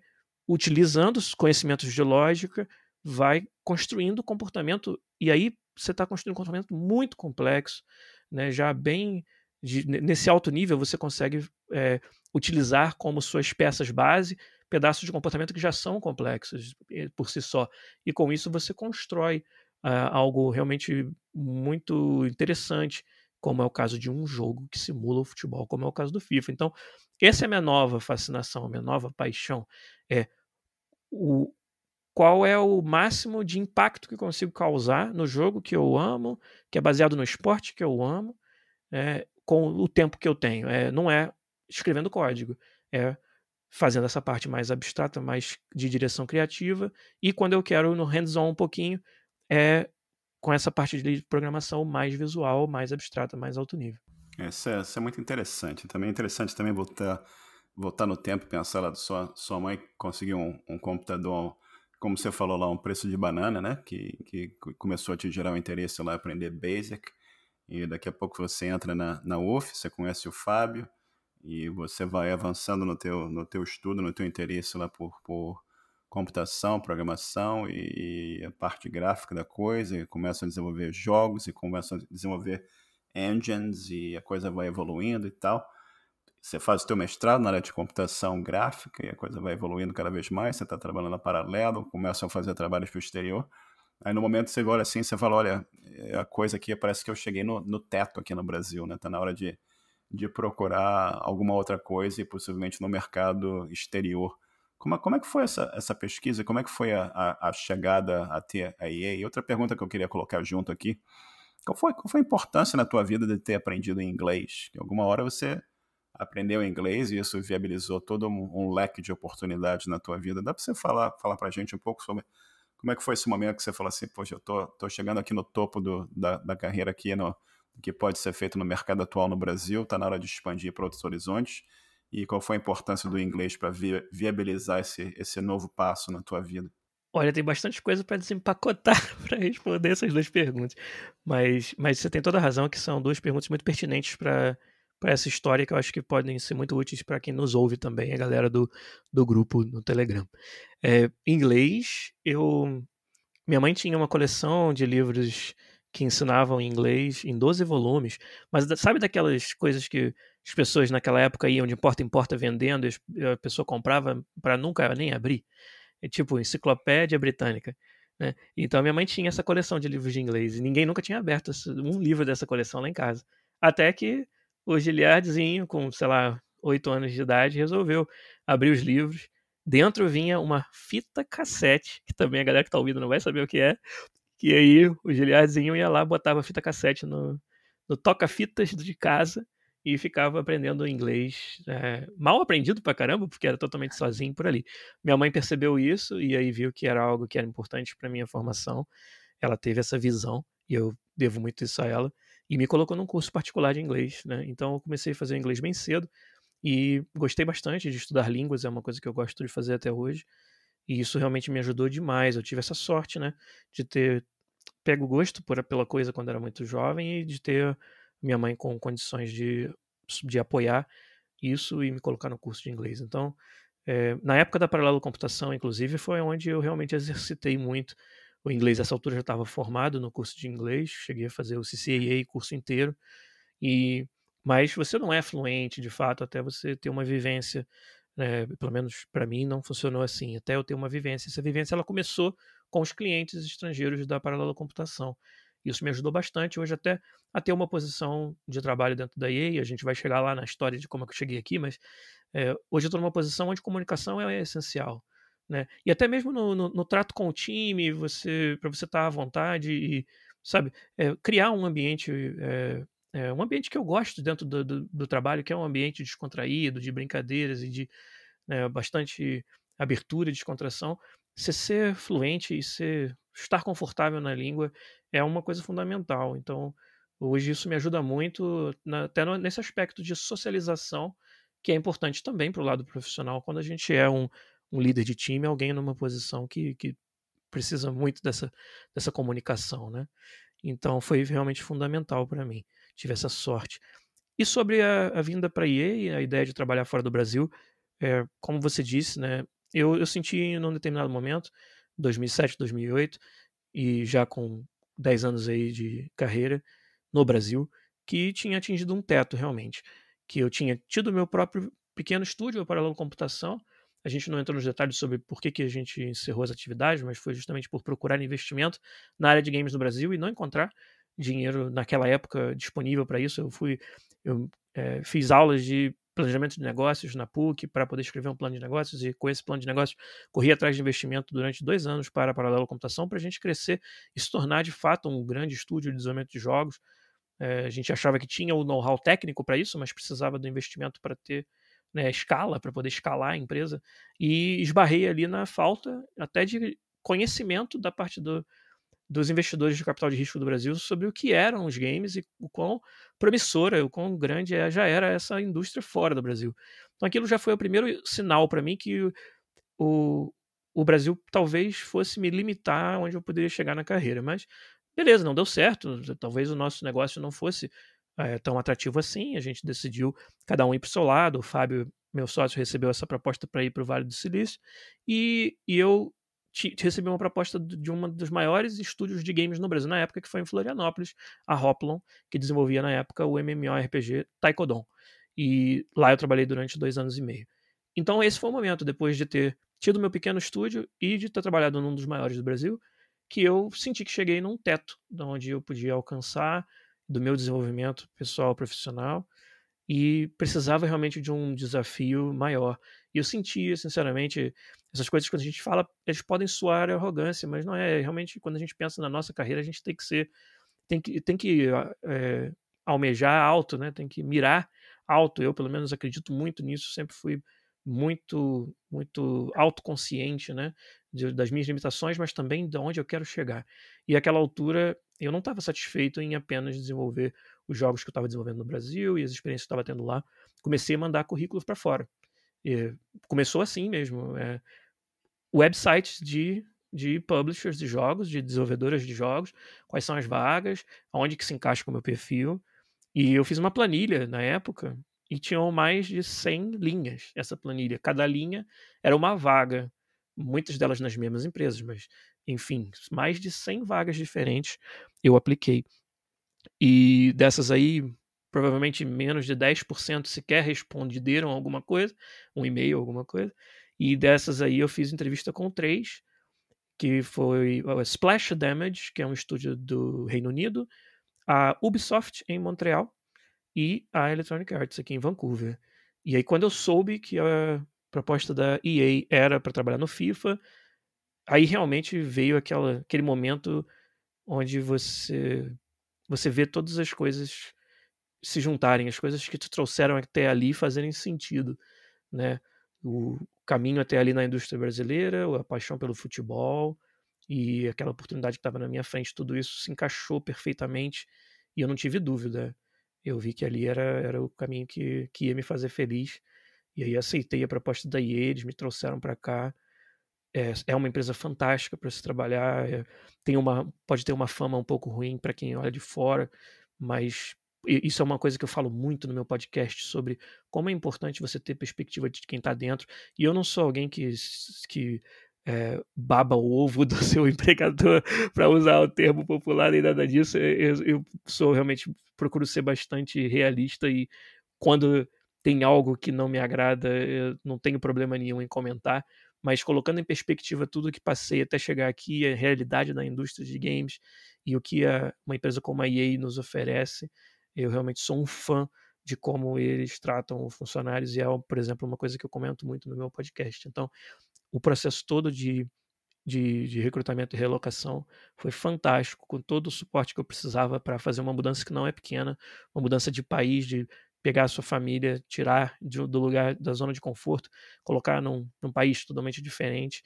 utilizando os conhecimentos de lógica, vai construindo comportamento, e aí você está construindo um comportamento muito complexo, né, já bem de, nesse alto nível você consegue é, utilizar como suas peças base pedaços de comportamento que já são complexos por si só. E com isso você constrói uh, algo realmente muito interessante, como é o caso de um jogo que simula o futebol, como é o caso do FIFA. Então, essa é a minha nova fascinação, a minha nova paixão. É o, qual é o máximo de impacto que consigo causar no jogo que eu amo, que é baseado no esporte que eu amo, é, com o tempo que eu tenho. É, não é escrevendo código, é fazendo essa parte mais abstrata, mais de direção criativa, e quando eu quero no hands-on um pouquinho, é com essa parte de programação mais visual, mais abstrata, mais alto nível. Isso é, isso é muito interessante. Também é interessante também voltar, voltar no tempo pensar lá da sua, sua mãe conseguir um, um computador, como você falou lá, um preço de banana, né? Que, que começou a te gerar um interesse lá aprender Basic. E daqui a pouco você entra na, na UF, você conhece o Fábio, e você vai avançando no teu, no teu estudo, no teu interesse lá por, por computação, programação e, e a parte gráfica da coisa, e começa a desenvolver jogos e começa a desenvolver engines e a coisa vai evoluindo e tal. Você faz o teu mestrado na área de computação gráfica e a coisa vai evoluindo cada vez mais, você está trabalhando a paralelo, começa a fazer trabalhos para o exterior. Aí no momento você olha assim, você fala, olha, é a coisa aqui parece que eu cheguei no, no teto aqui no Brasil, né? Tá na hora de de procurar alguma outra coisa e possivelmente no mercado exterior. Como, como é que foi essa, essa pesquisa? Como é que foi a, a, a chegada até a EA? E outra pergunta que eu queria colocar junto aqui, qual foi, qual foi a importância na tua vida de ter aprendido inglês? Que alguma hora você aprendeu inglês e isso viabilizou todo um, um leque de oportunidades na tua vida. Dá para você falar, falar para a gente um pouco sobre como é que foi esse momento que você falou assim, poxa, eu tô, tô chegando aqui no topo do, da, da carreira aqui no, que pode ser feito no mercado atual no Brasil, está na hora de expandir para outros horizontes, e qual foi a importância do inglês para vi viabilizar esse, esse novo passo na tua vida? Olha, tem bastante coisa para desempacotar <laughs> para responder essas duas perguntas. Mas, mas você tem toda a razão que são duas perguntas muito pertinentes para essa história que eu acho que podem ser muito úteis para quem nos ouve também, a galera do, do grupo no Telegram. É, inglês, eu. Minha mãe tinha uma coleção de livros que ensinavam inglês em 12 volumes, mas sabe daquelas coisas que as pessoas naquela época iam de porta em porta vendendo e a pessoa comprava para nunca nem abrir? É tipo enciclopédia britânica. Né? Então minha mãe tinha essa coleção de livros de inglês e ninguém nunca tinha aberto um livro dessa coleção lá em casa. Até que o Giliardzinho, com, sei lá, oito anos de idade, resolveu abrir os livros. Dentro vinha uma fita cassete, que também a galera que está ouvindo não vai saber o que é, que aí o Giliardzinho ia lá, botava fita cassete no, no toca-fitas de casa e ficava aprendendo inglês. É, mal aprendido pra caramba, porque era totalmente sozinho por ali. Minha mãe percebeu isso e aí viu que era algo que era importante para minha formação. Ela teve essa visão e eu devo muito isso a ela e me colocou num curso particular de inglês, né? Então eu comecei a fazer inglês bem cedo e gostei bastante de estudar línguas, é uma coisa que eu gosto de fazer até hoje. E isso realmente me ajudou demais. Eu tive essa sorte, né, de ter pego gosto por, pela coisa quando era muito jovem e de ter minha mãe com condições de, de apoiar isso e me colocar no curso de inglês. Então, é, na época da Paralelo Computação, inclusive, foi onde eu realmente exercitei muito o inglês. Essa altura já estava formado no curso de inglês, cheguei a fazer o CCAA curso inteiro, e mas você não é fluente de fato até você ter uma vivência, né, pelo menos para mim não funcionou assim, até eu ter uma vivência. Essa vivência ela começou com os clientes estrangeiros da Paralela Computação. Isso me ajudou bastante hoje até a ter uma posição de trabalho dentro da EA. A gente vai chegar lá na história de como é que eu cheguei aqui, mas é, hoje eu estou numa posição onde comunicação é essencial. Né? E até mesmo no, no, no trato com o time, você para você estar tá à vontade e, sabe, é, criar um ambiente, é, é, um ambiente que eu gosto dentro do, do, do, trabalho, que é um ambiente descontraído, de brincadeiras e de né, bastante abertura e descontração. Você ser fluente e ser, estar confortável na língua é uma coisa fundamental. Então, hoje isso me ajuda muito, na, até no, nesse aspecto de socialização, que é importante também para o lado profissional, quando a gente é um, um líder de time, alguém numa posição que, que precisa muito dessa, dessa comunicação, né? Então foi realmente fundamental para mim. Tive essa sorte. E sobre a, a vinda para a EA e a ideia de trabalhar fora do Brasil, é, como você disse, né? Eu, eu senti em um determinado momento, 2007, 2008, e já com 10 anos aí de carreira no Brasil, que tinha atingido um teto realmente. Que eu tinha tido meu próprio pequeno estúdio, o Paralelo Computação. A gente não entrou nos detalhes sobre por que, que a gente encerrou as atividades, mas foi justamente por procurar investimento na área de games no Brasil e não encontrar dinheiro naquela época disponível para isso. Eu fui, eu é, fiz aulas de planejamento de negócios na PUC para poder escrever um plano de negócios e com esse plano de negócios corri atrás de investimento durante dois anos para a Paralelo Computação para a gente crescer e se tornar de fato um grande estúdio de desenvolvimento de jogos. É, a gente achava que tinha o know-how técnico para isso, mas precisava do investimento para ter né, escala, para poder escalar a empresa e esbarrei ali na falta até de conhecimento da parte do, dos investidores de capital de risco do Brasil sobre o que eram os games e o quão promissora, o quão grande é, já era essa indústria fora do Brasil. Então aquilo já foi o primeiro sinal para mim que o, o Brasil talvez fosse me limitar onde eu poderia chegar na carreira. Mas beleza, não deu certo. Talvez o nosso negócio não fosse é, tão atrativo assim. A gente decidiu cada um ir para o seu lado. O Fábio, meu sócio, recebeu essa proposta para ir para o Vale do Silício e, e eu recebi uma proposta de um dos maiores estúdios de games no Brasil na época, que foi em Florianópolis, a Hoplon, que desenvolvia na época o MMORPG Taekwondo. E lá eu trabalhei durante dois anos e meio. Então esse foi o momento, depois de ter tido meu pequeno estúdio e de ter trabalhado num dos maiores do Brasil, que eu senti que cheguei num teto, de onde eu podia alcançar do meu desenvolvimento pessoal profissional e precisava realmente de um desafio maior. E eu sentia, sinceramente, essas coisas quando a gente fala, eles podem soar arrogância, mas não é. Realmente, quando a gente pensa na nossa carreira, a gente tem que ser, tem que, tem que é, almejar alto, né? Tem que mirar alto. Eu, pelo menos, acredito muito nisso. Sempre fui muito, muito autoconsciente, né? De, das minhas limitações, mas também de onde eu quero chegar. E àquela altura, eu não estava satisfeito em apenas desenvolver os jogos que eu estava desenvolvendo no Brasil e as experiências que eu estava tendo lá. Comecei a mandar currículos para fora. E começou assim mesmo. É, websites de, de publishers de jogos, de desenvolvedoras de jogos, quais são as vagas, aonde que se encaixa com o meu perfil. E eu fiz uma planilha na época e tinham mais de 100 linhas essa planilha. Cada linha era uma vaga, muitas delas nas mesmas empresas, mas enfim, mais de 100 vagas diferentes eu apliquei. E dessas aí, provavelmente menos de 10% sequer responderam alguma coisa, um e-mail, alguma coisa. E dessas aí eu fiz entrevista com três, que foi a Splash Damage, que é um estúdio do Reino Unido, a Ubisoft em Montreal e a Electronic Arts aqui em Vancouver. E aí quando eu soube que a proposta da EA era para trabalhar no FIFA, aí realmente veio aquela, aquele momento onde você você vê todas as coisas se juntarem, as coisas que te trouxeram até ali fazerem sentido, né? O caminho até ali na indústria brasileira, a paixão pelo futebol e aquela oportunidade que estava na minha frente, tudo isso se encaixou perfeitamente e eu não tive dúvida. Eu vi que ali era, era o caminho que, que ia me fazer feliz e aí aceitei a proposta da IE, eles me trouxeram para cá. É, é, uma empresa fantástica para se trabalhar. É, tem uma, pode ter uma fama um pouco ruim para quem olha de fora, mas isso é uma coisa que eu falo muito no meu podcast sobre como é importante você ter perspectiva de quem está dentro. E eu não sou alguém que, que é, baba o ovo do <laughs> seu empregador, <laughs> para usar o termo popular nem nada disso. Eu, eu, sou realmente, procuro ser bastante realista e quando tem algo que não me agrada, eu não tenho problema nenhum em comentar, mas colocando em perspectiva tudo que passei até chegar aqui, a realidade da indústria de games e o que a, uma empresa como a EA nos oferece, eu realmente sou um fã de como eles tratam os funcionários e é, por exemplo, uma coisa que eu comento muito no meu podcast. Então, o processo todo de, de, de recrutamento e relocação foi fantástico, com todo o suporte que eu precisava para fazer uma mudança que não é pequena, uma mudança de país, de pegar a sua família, tirar de, do lugar da zona de conforto, colocar num, num país totalmente diferente.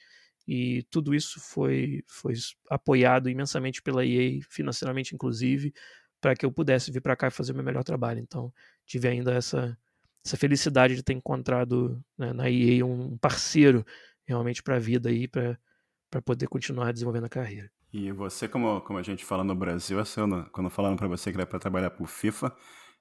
E tudo isso foi, foi apoiado imensamente pela EA, financeiramente inclusive, para que eu pudesse vir para cá e fazer meu melhor trabalho. Então, tive ainda essa, essa felicidade de ter encontrado né, na EA um parceiro realmente para a vida aí, para poder continuar desenvolvendo a carreira. E você, como, como a gente fala no Brasil, assim, quando falaram para você que era para trabalhar por FIFA,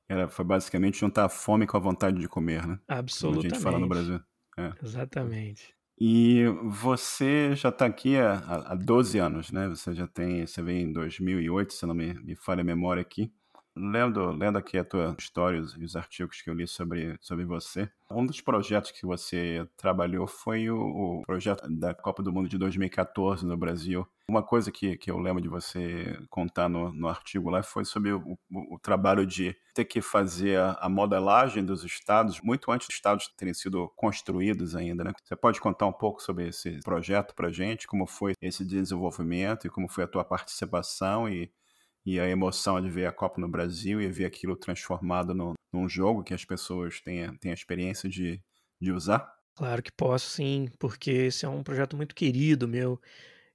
era, foi basicamente juntar a fome com a vontade de comer, né? Absolutamente. Como a gente fala no Brasil. É. Exatamente. E você já está aqui há, há 12 anos, né? Você já tem, você veio em 2008, se não me, me falha a memória aqui lendo, lendo aqui a tua história e os artigos que eu li sobre, sobre você, um dos projetos que você trabalhou foi o, o, projeto da Copa do Mundo de 2014 no Brasil. Uma coisa que, que eu lembro de você contar no, no artigo lá foi sobre o, o, o trabalho de ter que fazer a, a, modelagem dos estados muito antes dos estados terem sido construídos ainda. Né? Você pode contar um pouco sobre esse projeto para gente, como foi esse desenvolvimento e como foi a tua participação e e a emoção de ver a Copa no Brasil e ver aquilo transformado no, num jogo que as pessoas têm, têm a experiência de, de usar? Claro que posso, sim, porque esse é um projeto muito querido meu.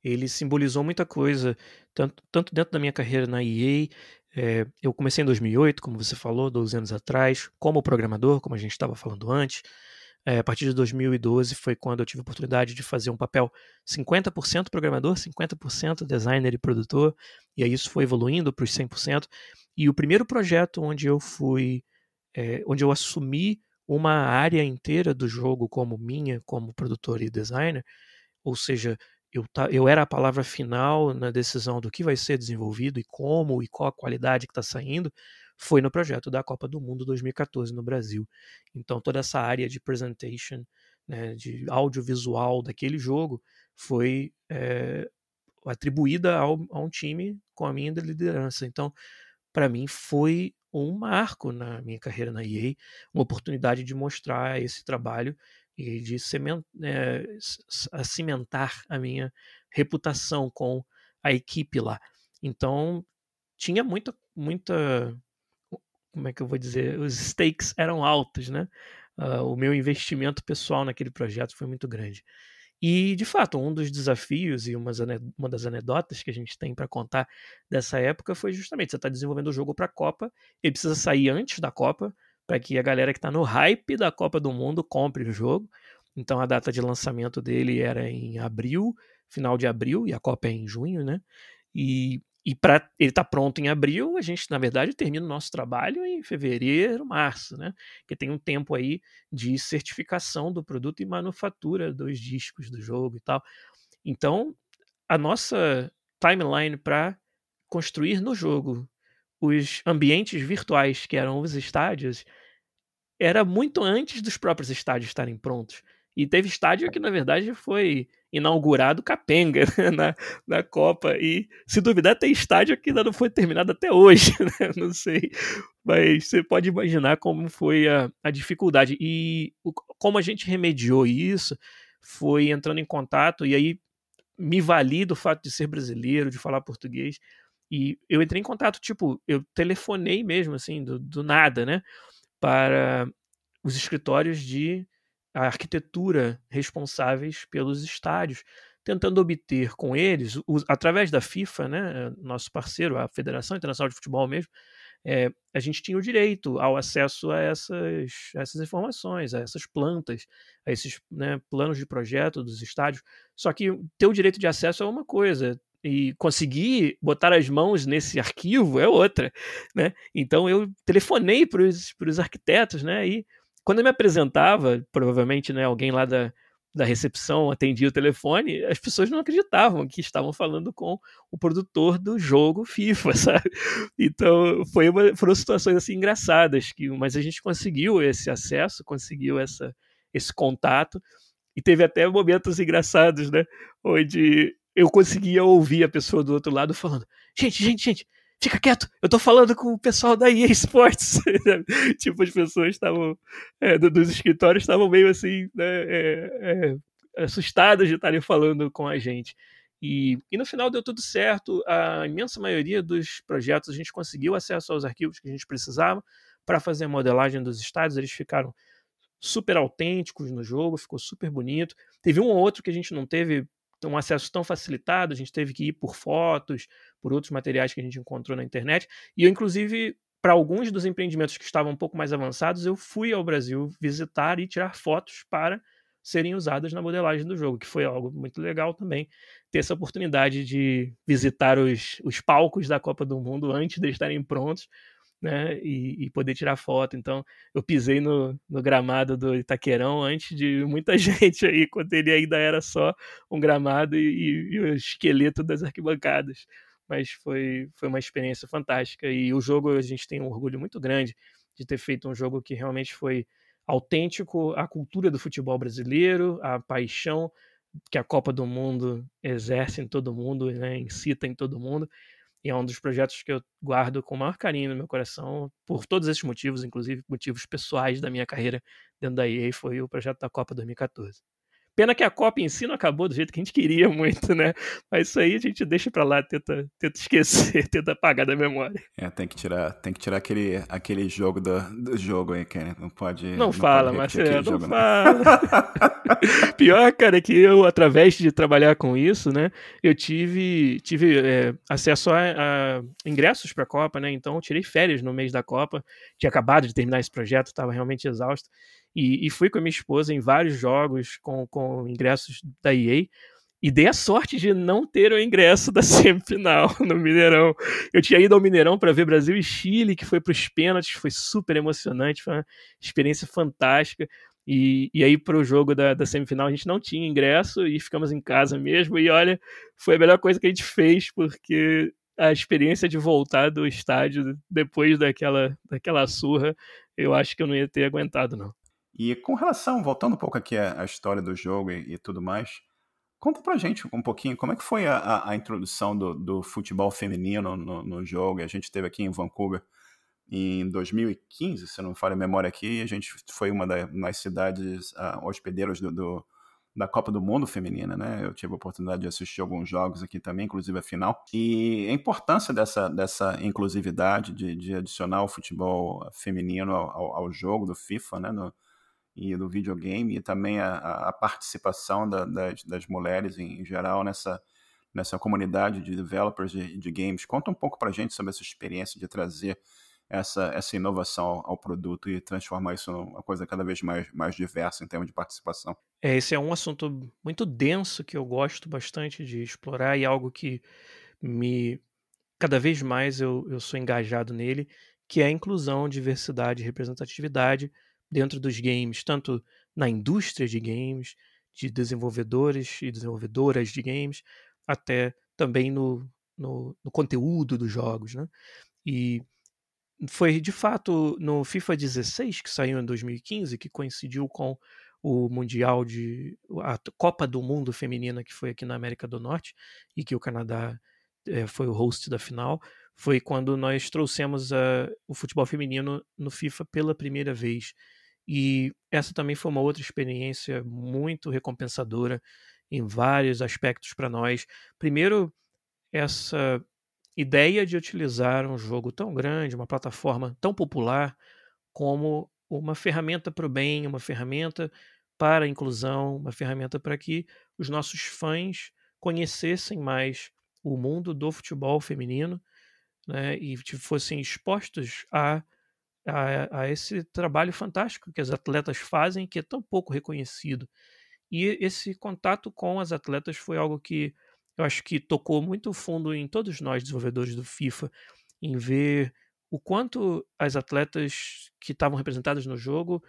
Ele simbolizou muita coisa, tanto, tanto dentro da minha carreira na EA. É, eu comecei em 2008, como você falou, 12 anos atrás, como programador, como a gente estava falando antes. É, a partir de 2012 foi quando eu tive a oportunidade de fazer um papel 50% programador, 50% designer e produtor, e aí isso foi evoluindo para os 100%. E o primeiro projeto onde eu fui, é, onde eu assumi uma área inteira do jogo como minha, como produtor e designer, ou seja, eu, eu era a palavra final na decisão do que vai ser desenvolvido e como e qual a qualidade que está saindo, foi no projeto da Copa do Mundo 2014 no Brasil. Então toda essa área de presentation, né, de audiovisual daquele jogo foi é, atribuída ao, a um time com a minha liderança. Então, para mim foi um marco na minha carreira na EA, uma oportunidade de mostrar esse trabalho e de é, cimentar a minha reputação com a equipe lá. Então, tinha muita, muita como é que eu vou dizer, os stakes eram altos, né? Uh, o meu investimento pessoal naquele projeto foi muito grande. E, de fato, um dos desafios e uma das anedotas que a gente tem para contar dessa época foi justamente você está desenvolvendo o jogo para a Copa, ele precisa sair antes da Copa, para que a galera que está no hype da Copa do Mundo compre o jogo. Então a data de lançamento dele era em abril, final de abril, e a Copa é em junho, né? E e para ele estar tá pronto em abril, a gente, na verdade, termina o nosso trabalho em fevereiro, março, né? Que tem um tempo aí de certificação do produto e manufatura dos discos do jogo e tal. Então, a nossa timeline para construir no jogo os ambientes virtuais, que eram os estádios, era muito antes dos próprios estádios estarem prontos. E teve estádio que, na verdade, foi inaugurado capenga né, na, na Copa. E, se duvidar, tem estádio que ainda não foi terminado até hoje. <laughs> Né? Não sei. Mas você pode imaginar como foi a, a dificuldade. E o, como a gente remediou isso foi entrando em contato. E aí me vali do fato de ser brasileiro, de falar português. E eu entrei em contato, tipo, eu telefonei mesmo, assim, do, do nada, né? Para os escritórios de a arquitetura responsáveis pelos estádios, tentando obter com eles, através da FIFA, né, nosso parceiro, a Federação Internacional de Futebol mesmo, é, a gente tinha o direito ao acesso a essas, a essas informações, a essas plantas, a esses né, planos de projeto dos estádios. Só que ter o direito de acesso é uma coisa, e conseguir botar as mãos nesse arquivo é outra, né? Então eu telefonei para os arquitetos, né? E quando eu me apresentava, provavelmente né, alguém lá da, da recepção atendia o telefone, as pessoas não acreditavam que estavam falando com o produtor do jogo FIFA, <laughs> sabe? Então foi uma, foram situações assim engraçadas, que, mas a gente conseguiu esse acesso, conseguiu essa, esse contato E teve até momentos engraçados, né? Onde eu conseguia ouvir a pessoa do outro lado falando: gente, gente, gente, fica quieto, eu tô falando com o pessoal da EA Sports. <laughs> tipo, as pessoas estavam, é, dos escritórios estavam meio assim, né, é, é, assustadas de estarem falando com a gente. E, e, no final deu tudo certo, a imensa maioria dos projetos a gente conseguiu acesso aos arquivos que a gente precisava para fazer a modelagem dos estádios, eles ficaram super autênticos no jogo, ficou super bonito. Teve um ou outro que a gente não teve um acesso tão facilitado, a gente teve que ir por fotos, por outros materiais que a gente encontrou na internet. E eu, inclusive, para alguns dos empreendimentos que estavam um pouco mais avançados, eu fui ao Brasil visitar e tirar fotos para serem usadas na modelagem do jogo, que foi algo muito legal também, ter essa oportunidade de visitar os, os palcos da Copa do Mundo antes de estarem prontos, né, e, e, poder tirar foto. Então, eu pisei no, no, gramado do Itaquerão antes de muita <laughs> gente aí, quando ele ainda era só um gramado e, e, o esqueleto das arquibancadas. Mas foi, foi uma experiência fantástica. E o jogo, a gente tem um orgulho muito grande de ter feito um jogo que realmente foi autêntico à cultura do futebol brasileiro, à paixão que a Copa do Mundo exerce em todo mundo, né, incita em todo mundo. E é um dos projetos que eu guardo com o maior carinho no meu coração, por todos esses motivos, inclusive motivos pessoais da minha carreira dentro da EA, foi o projeto da Copa 2014. Pena que a Copa em si não acabou do jeito que a gente queria muito, né? Mas isso aí a gente deixa pra lá, tenta, tenta esquecer, <laughs> tenta apagar da memória. É, tem que tirar, tem que tirar aquele, aquele jogo do, do jogo aí, cara. Não pode. Não, não fala, Marcelo, não fala. <laughs> Pior, cara, é que eu, através de trabalhar com isso, né, eu tive, tive é, acesso a, a ingressos pra Copa, né? Então eu tirei férias no mês da Copa. Tinha acabado de terminar esse projeto, estava realmente exausto. E, e, fui com a minha esposa em vários jogos com, com ingressos da EA. E dei a sorte de não ter o ingresso da <laughs> semifinal no Mineirão. Eu tinha ido ao Mineirão para ver Brasil e Chile, que foi para os pênaltis, foi super emocionante, foi uma experiência fantástica. E, e aí, para o jogo da, da, semifinal, a gente não tinha ingresso e ficamos em casa mesmo. E olha, foi a melhor coisa que a gente fez, porque a experiência de voltar do estádio depois daquela, daquela surra, eu acho que eu não ia ter aguentado, não. E com relação, voltando um pouco aqui à, história do jogo e, e, tudo mais, conta pra gente um pouquinho como é que foi a, a, introdução do, do, futebol feminino no, no, jogo. A gente esteve aqui em Vancouver em 2015, se não me falha a memória aqui, a gente foi uma das cidades uh, hospedeiras do, do, da Copa do Mundo Feminina, né? Eu tive a oportunidade de assistir alguns jogos aqui também, inclusive a final. E a importância dessa, dessa inclusividade, de, de adicionar o futebol feminino ao, ao jogo do FIFA, né? No, e do videogame e também a, a participação da, das, das, mulheres em, geral nessa, nessa comunidade de developers de, de games. Conta um pouco para a gente sobre essa experiência de trazer essa, essa inovação ao, ao, produto e transformar isso numa coisa cada vez mais, mais diversa em termos de participação. É, esse é um assunto muito denso que eu gosto bastante de explorar e algo que me cada vez mais eu, eu sou engajado nele, que é a inclusão, diversidade e representatividade dentro dos games, tanto na indústria de games, de desenvolvedores e desenvolvedoras de games, até também no, no, no conteúdo dos jogos. Né? E foi de fato no FIFA 16, que saiu em 2015, que coincidiu com o Mundial de. a Copa do Mundo Feminina, que foi aqui na América do Norte, e que o Canadá é, foi o host da final. Foi quando nós trouxemos o futebol feminino no FIFA pela primeira vez. E essa também foi uma outra experiência muito recompensadora em vários aspectos para nós. Primeiro, essa ideia de utilizar um jogo tão grande, uma plataforma tão popular, como uma ferramenta para o bem, uma ferramenta para a inclusão, uma ferramenta para que os nossos fãs conhecessem mais o mundo do futebol feminino né, e fossem expostos a a, a, esse trabalho fantástico que as atletas fazem, que é tão pouco reconhecido. E esse contato com as atletas foi algo que eu acho que tocou muito fundo em todos nós, desenvolvedores do FIFA, em ver o quanto as atletas que estavam representadas no jogo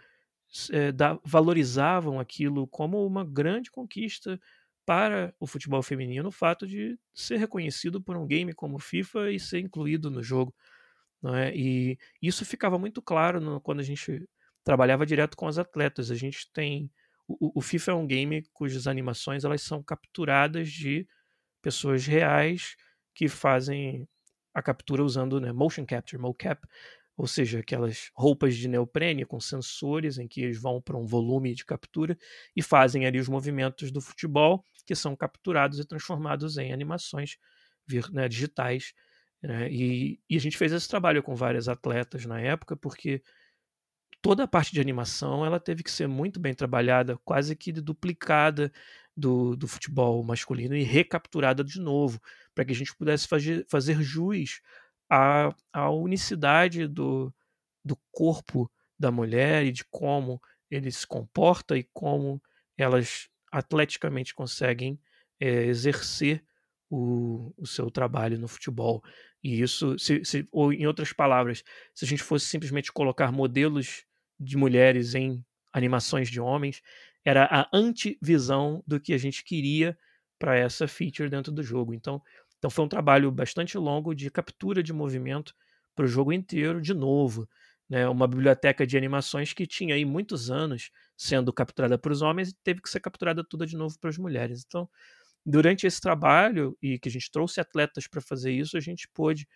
é, da, valorizavam aquilo como uma grande conquista para o futebol feminino, o fato de ser reconhecido por um game como FIFA e ser incluído no jogo. Não é? E isso ficava muito claro no, quando a gente trabalhava direto com os atletas. A gente tem o, o FIFA é um game cujas animações elas são capturadas de pessoas reais que fazem a captura usando né, motion capture, mocap, ou seja, aquelas roupas de neoprene com sensores em que eles vão para um volume de captura e fazem ali os movimentos do futebol que são capturados e transformados em animações né, digitais. Né? E, e, a gente fez esse trabalho com vários atletas na época, porque toda a parte de animação ela teve que ser muito bem trabalhada, quase que duplicada do, do futebol masculino e recapturada de novo, para que a gente pudesse fazer, fazer jus à, à unicidade do, do corpo da mulher e de como ele se comporta e como elas atleticamente conseguem é, exercer o, o, seu trabalho no futebol. E isso, se, se, ou em outras palavras, se a gente fosse simplesmente colocar modelos de mulheres em animações de homens, era a antivisão do que a gente queria para essa feature dentro do jogo. Então, então foi um trabalho bastante longo de captura de movimento para o jogo inteiro, de novo. Né, uma biblioteca de animações que tinha aí muitos anos sendo capturada para os homens e teve que ser capturada toda de novo para as mulheres. Então, durante esse trabalho e que a gente trouxe atletas para fazer isso, a gente pôde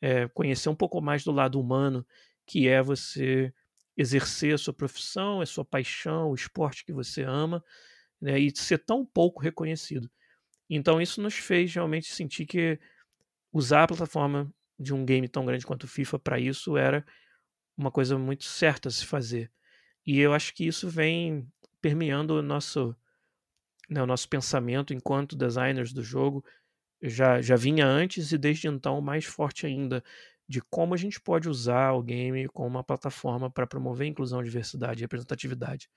é, conhecer um pouco mais do lado humano, que é você exercer a sua profissão, a sua paixão, o esporte que você ama, né, e ser tão pouco reconhecido. Então isso nos fez realmente sentir que usar a plataforma de um game tão grande quanto o FIFA para isso era uma coisa muito certa a se fazer. E eu acho que isso vem permeando o nosso, né, o nosso pensamento enquanto designers do jogo. Já, já vinha antes e desde então mais forte ainda de como a gente pode usar o game como uma plataforma para promover inclusão, diversidade e representatividade.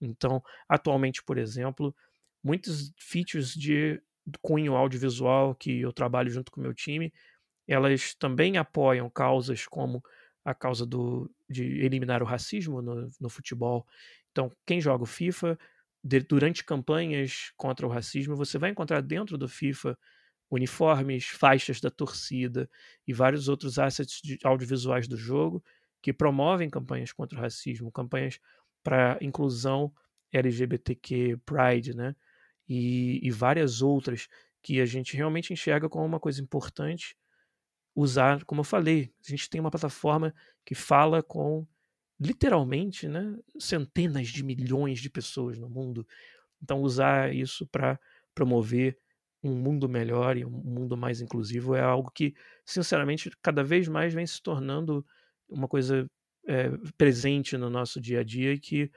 Então, atualmente, por exemplo, muitos features de cunho audiovisual que eu trabalho junto com o meu time, elas também apoiam causas como a causa do, de eliminar o racismo no, no futebol. Então, quem joga o FIFA, de, durante campanhas contra o racismo, você vai encontrar dentro do FIFA uniformes, faixas da torcida e vários outros assets audiovisuais do jogo que promovem campanhas contra o racismo, campanhas para inclusão LGBTQ, Pride, né? E, e, várias outras que a gente realmente enxerga como uma coisa importante usar, como eu falei, a gente tem uma plataforma que fala com literalmente, né, centenas de milhões de pessoas no mundo. Então usar isso para promover um mundo melhor e um mundo mais inclusivo é algo que, sinceramente, cada vez mais vem se tornando uma coisa é, presente no nosso dia a dia e que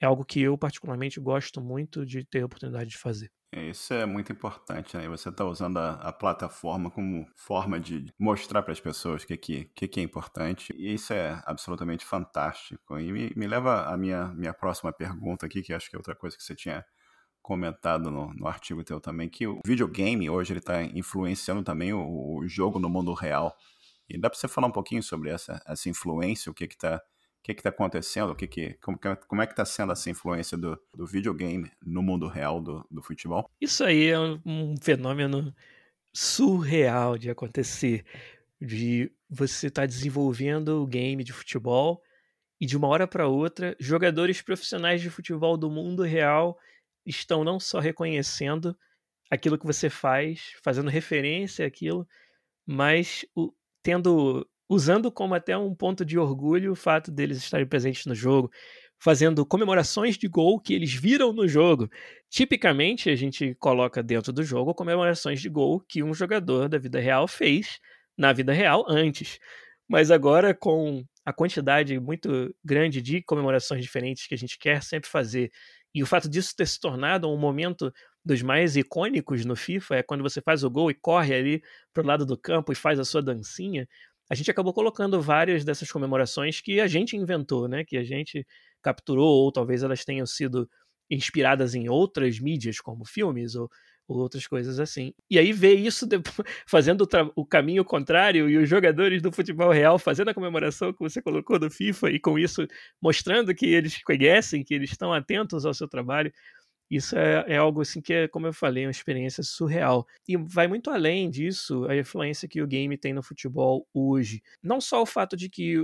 é algo que eu particularmente gosto muito de ter a oportunidade de fazer. É, isso é muito importante, né? Você está usando a, a, plataforma como forma de mostrar para as pessoas o que, que, que, que, é importante. E isso é absolutamente fantástico. E me, me leva à minha, minha próxima pergunta aqui, que acho que é outra coisa que você tinha comentado no, no artigo teu também, que o videogame hoje ele está influenciando também o, o, jogo no mundo real. E dá para você falar um pouquinho sobre essa, essa influência, o que está o que está acontecendo, o que que, como, como é que está sendo essa influência do, do videogame no mundo real do, do futebol? Isso aí é um, fenômeno surreal de acontecer, de você estar tá desenvolvendo o game de futebol e de uma hora para outra, jogadores profissionais de futebol do mundo real estão não só reconhecendo aquilo que você faz, fazendo referência àquilo, mas o, tendo usando como até um ponto de orgulho o fato deles estarem presentes no jogo, fazendo comemorações de gol que eles viram no jogo. Tipicamente, a gente coloca dentro do jogo comemorações de gol que um jogador da vida real fez na vida real antes. Mas agora, com a quantidade muito grande de comemorações diferentes que a gente quer sempre fazer e o fato disso ter se tornado um momento dos mais icônicos no FIFA é quando você faz o gol e corre ali pro lado do campo e faz a sua dancinha. A gente acabou colocando várias dessas comemorações que a gente inventou, né? Que a gente capturou, ou talvez elas tenham sido inspiradas em outras mídias, como filmes ou, ou outras coisas assim. E aí ver isso <laughs> fazendo o, o, caminho contrário e os jogadores do futebol real fazendo a comemoração que você colocou do FIFA e com isso mostrando que eles conhecem, que eles estão atentos ao seu trabalho. Isso é, é, algo assim que é, como eu falei, uma experiência surreal. E vai muito além disso a influência que o game tem no futebol hoje. Não só o fato de que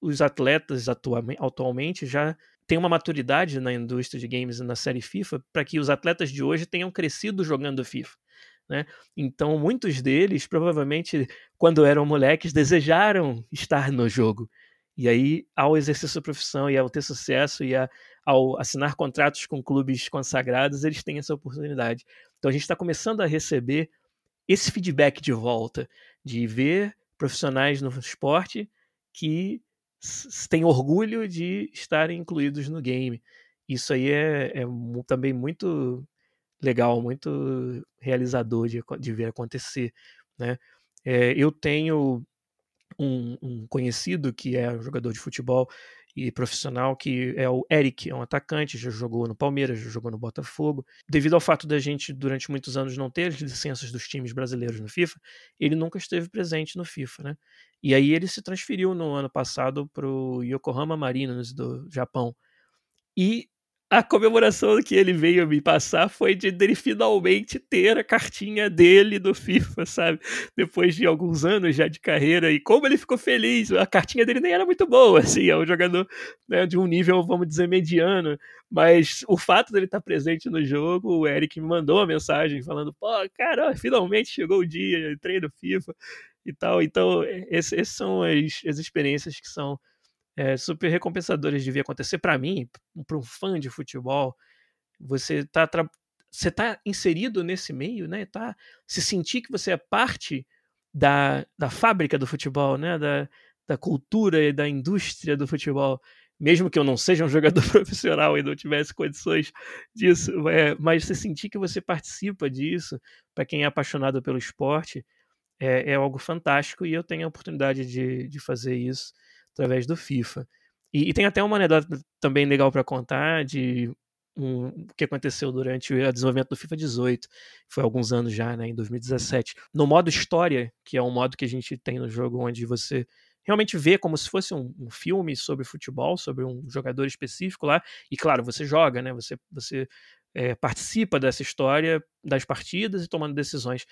os atletas atualmente já tem uma maturidade na indústria de games e na série FIFA para que os atletas de hoje tenham crescido jogando FIFA. Né? Então, muitos deles, provavelmente, quando eram moleques, desejaram estar no jogo. E aí, ao exercer sua profissão e ao ter sucesso e a, ao assinar contratos com clubes consagrados, eles têm essa oportunidade. Então, a gente está começando a receber esse feedback de volta, de ver profissionais no esporte que têm orgulho de estarem incluídos no game. Isso aí é, é também muito legal, muito realizador de, de ver acontecer. Né? É, eu tenho um, um, conhecido que é um jogador de futebol e profissional, que é o Eric, é um atacante, já jogou no Palmeiras, já jogou no Botafogo. Devido ao fato da gente, durante muitos anos, não ter as licenças dos times brasileiros no FIFA, ele nunca esteve presente no FIFA, né? E aí ele se transferiu no ano passado para o Yokohama Marinos do Japão. E a comemoração que ele veio me passar foi de ele finalmente ter a cartinha dele do FIFA, sabe? Depois de alguns anos já de carreira. E como ele ficou feliz, a cartinha dele nem era muito boa, assim, é um jogador né, de um nível, vamos dizer, mediano. Mas o fato dele estar presente no jogo, o Eric me mandou uma mensagem falando: pô, cara, finalmente chegou o dia, entrei no FIFA e tal. Então, essas são as, as experiências que são é, super recompensadores devia acontecer para mim, para um fã de futebol. Você está você tá inserido nesse meio, né? Tá se sentir que você é parte da, da fábrica do futebol, né? Da, da cultura e da indústria do futebol. Mesmo que eu não seja um jogador <laughs> profissional e não tivesse condições disso, é, mas você sentir que você participa disso, para quem é apaixonado pelo esporte, é, é, algo fantástico e eu tenho a oportunidade de, de fazer isso através do FIFA. E, e tem até uma anedota também legal para contar de um, o que aconteceu durante o desenvolvimento do FIFA 18, foi alguns anos já, né, em 2017. No modo história, que é um modo que a gente tem no jogo onde você realmente vê como se fosse um, um filme sobre futebol, sobre um jogador específico lá, e claro, você joga, né, você, você é, participa dessa história, das partidas e tomando decisões.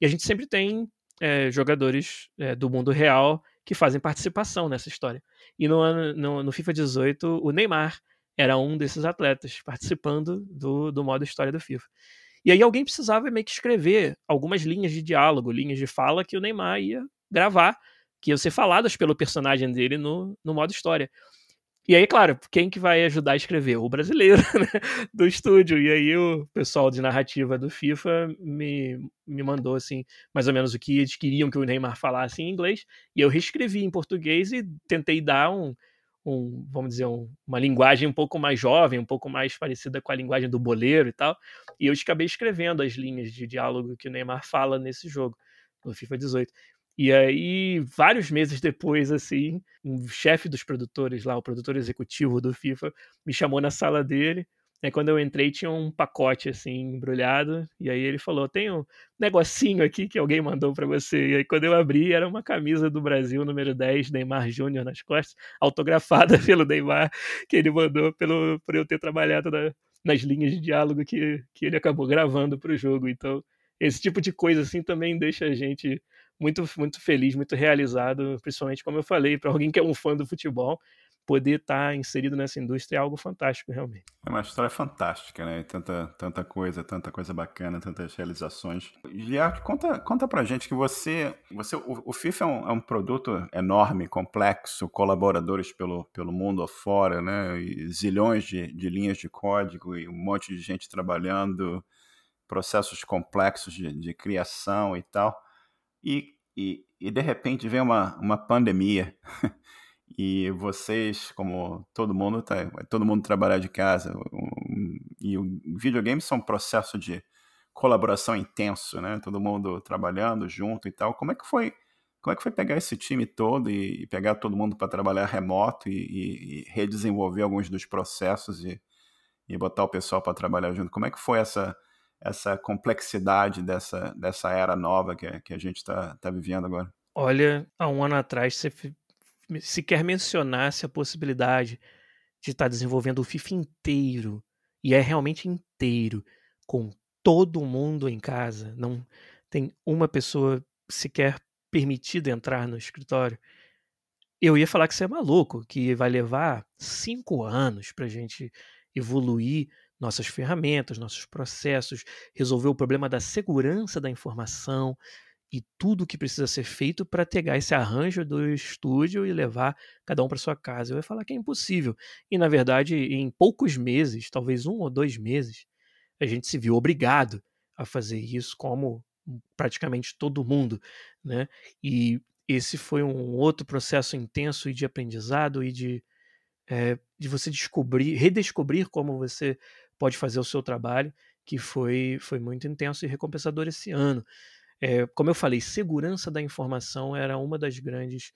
E a gente sempre tem é, jogadores é, do mundo real que fazem participação nessa história. E no, no, no, FIFA 18, o Neymar era um desses atletas participando do, do modo história do FIFA. E aí alguém precisava meio que escrever algumas linhas de diálogo, linhas de fala que o Neymar ia gravar, que iam ser faladas pelo personagem dele no, no modo história. E aí, claro, quem que vai ajudar a escrever? O brasileiro <laughs> né? do estúdio. E aí o pessoal de narrativa do FIFA me, me mandou, assim, mais ou menos o que eles queriam que o Neymar falasse em inglês. E eu reescrevi em português e tentei dar um, um vamos dizer, um, uma linguagem um pouco mais jovem, um pouco mais parecida com a linguagem do boleiro e tal. E eu acabei escrevendo as linhas de diálogo que o Neymar fala nesse jogo, no FIFA 18. E aí, vários meses depois, assim, um chefe dos produtores lá, o produtor executivo do FIFA, me chamou na sala dele. Aí quando eu entrei, tinha um pacote assim, embrulhado. E aí ele falou: tem um negocinho aqui que alguém mandou para você. E aí quando eu abri, era uma camisa do Brasil, número 10, Neymar Júnior nas costas, autografada <laughs> pelo Neymar, que ele mandou pelo, por eu ter trabalhado na, nas linhas de diálogo que, que ele acabou gravando para o jogo. Então, esse tipo de coisa assim também deixa a gente muito, muito feliz, muito realizado, principalmente, como eu falei, para alguém que é um fã do futebol, poder estar tá inserido nessa indústria é algo fantástico, realmente. É uma história fantástica, né? Tanta, tanta coisa, tanta coisa bacana, tantas realizações. Giliard, conta, conta pra gente que você. você o, o FIFA é um, é um, produto enorme, complexo, colaboradores pelo, pelo mundo afora, né? E zilhões de, de linhas de código e um monte de gente trabalhando, processos complexos de, de criação e tal e, e, e de repente vem uma, uma pandemia <laughs> e vocês, como todo mundo, tá, todo mundo trabalhar de casa um, e o videogame são um processo de colaboração intenso, né? Todo mundo trabalhando junto e tal. Como é que foi? Como é que foi pegar esse time todo e, e pegar todo mundo para trabalhar remoto e, e, redesenvolver alguns dos processos e, e botar o pessoal para trabalhar junto? Como é que foi essa essa complexidade dessa, dessa era nova que, que a gente está tá vivendo agora? Olha, há um ano atrás você sequer mencionasse a possibilidade de estar tá desenvolvendo o FIFA inteiro, e é realmente inteiro, com todo mundo em casa, não tem uma pessoa sequer permitida entrar no escritório. eu ia falar que você é maluco, que vai levar cinco anos para a gente evoluir nossas ferramentas, nossos processos, resolver o problema da segurança da informação e tudo que precisa ser feito para pegar esse arranjo do estúdio e levar cada um para sua casa. Eu ia falar que é impossível. E, na verdade, em poucos meses, talvez um ou dois meses, a gente se viu obrigado a fazer isso, como praticamente todo mundo. Né? E esse foi um outro processo intenso e de aprendizado e de, é, de você descobrir, redescobrir como você pode fazer o seu trabalho, que foi, foi muito intenso e recompensador esse ano. É, como eu falei, segurança da informação era uma das grandes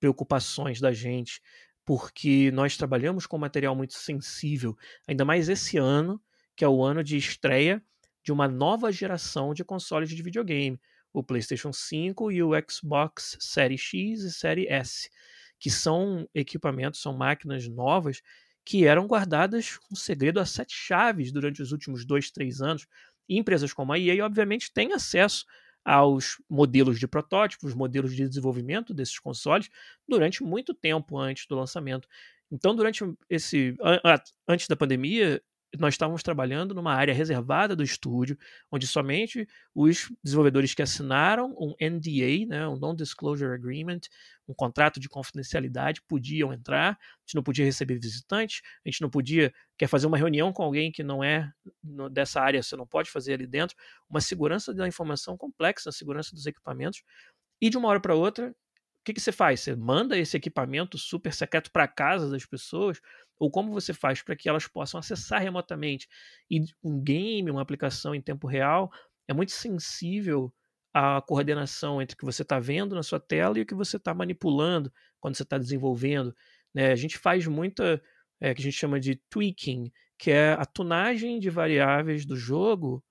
preocupações da gente, porque nós trabalhamos com material muito sensível, ainda mais esse ano, que é o ano de estreia de uma nova geração de consoles de videogame o PlayStation 5 e o Xbox Série X e Série S, que são equipamentos, são máquinas novas que eram guardadas com segredo a sete chaves durante os últimos dois, três anos. E empresas como a EA, obviamente, têm acesso aos modelos de protótipos, modelos de desenvolvimento desses consoles durante muito tempo antes do lançamento. Então, durante esse antes da pandemia, nós estávamos trabalhando numa área reservada do estúdio, onde somente os desenvolvedores que assinaram um NDA, né, um Non-Disclosure Agreement, um contrato de confidencialidade, podiam entrar. A gente não podia receber visitantes, a gente não podia quer fazer uma reunião com alguém que não é dessa área, você não pode fazer ali dentro. Uma segurança da informação complexa, a segurança dos equipamentos. E de uma hora para outra, o que, que você faz? Você manda esse equipamento super secreto para casa das pessoas? Ou como você faz para que elas possam acessar remotamente? E um game, uma aplicação em tempo real, é muito sensível à coordenação entre o que você está vendo na sua tela e o que você está manipulando quando você está desenvolvendo. Né? A gente faz muita, é, que a gente chama de tweaking, que é a tunagem de variáveis do jogo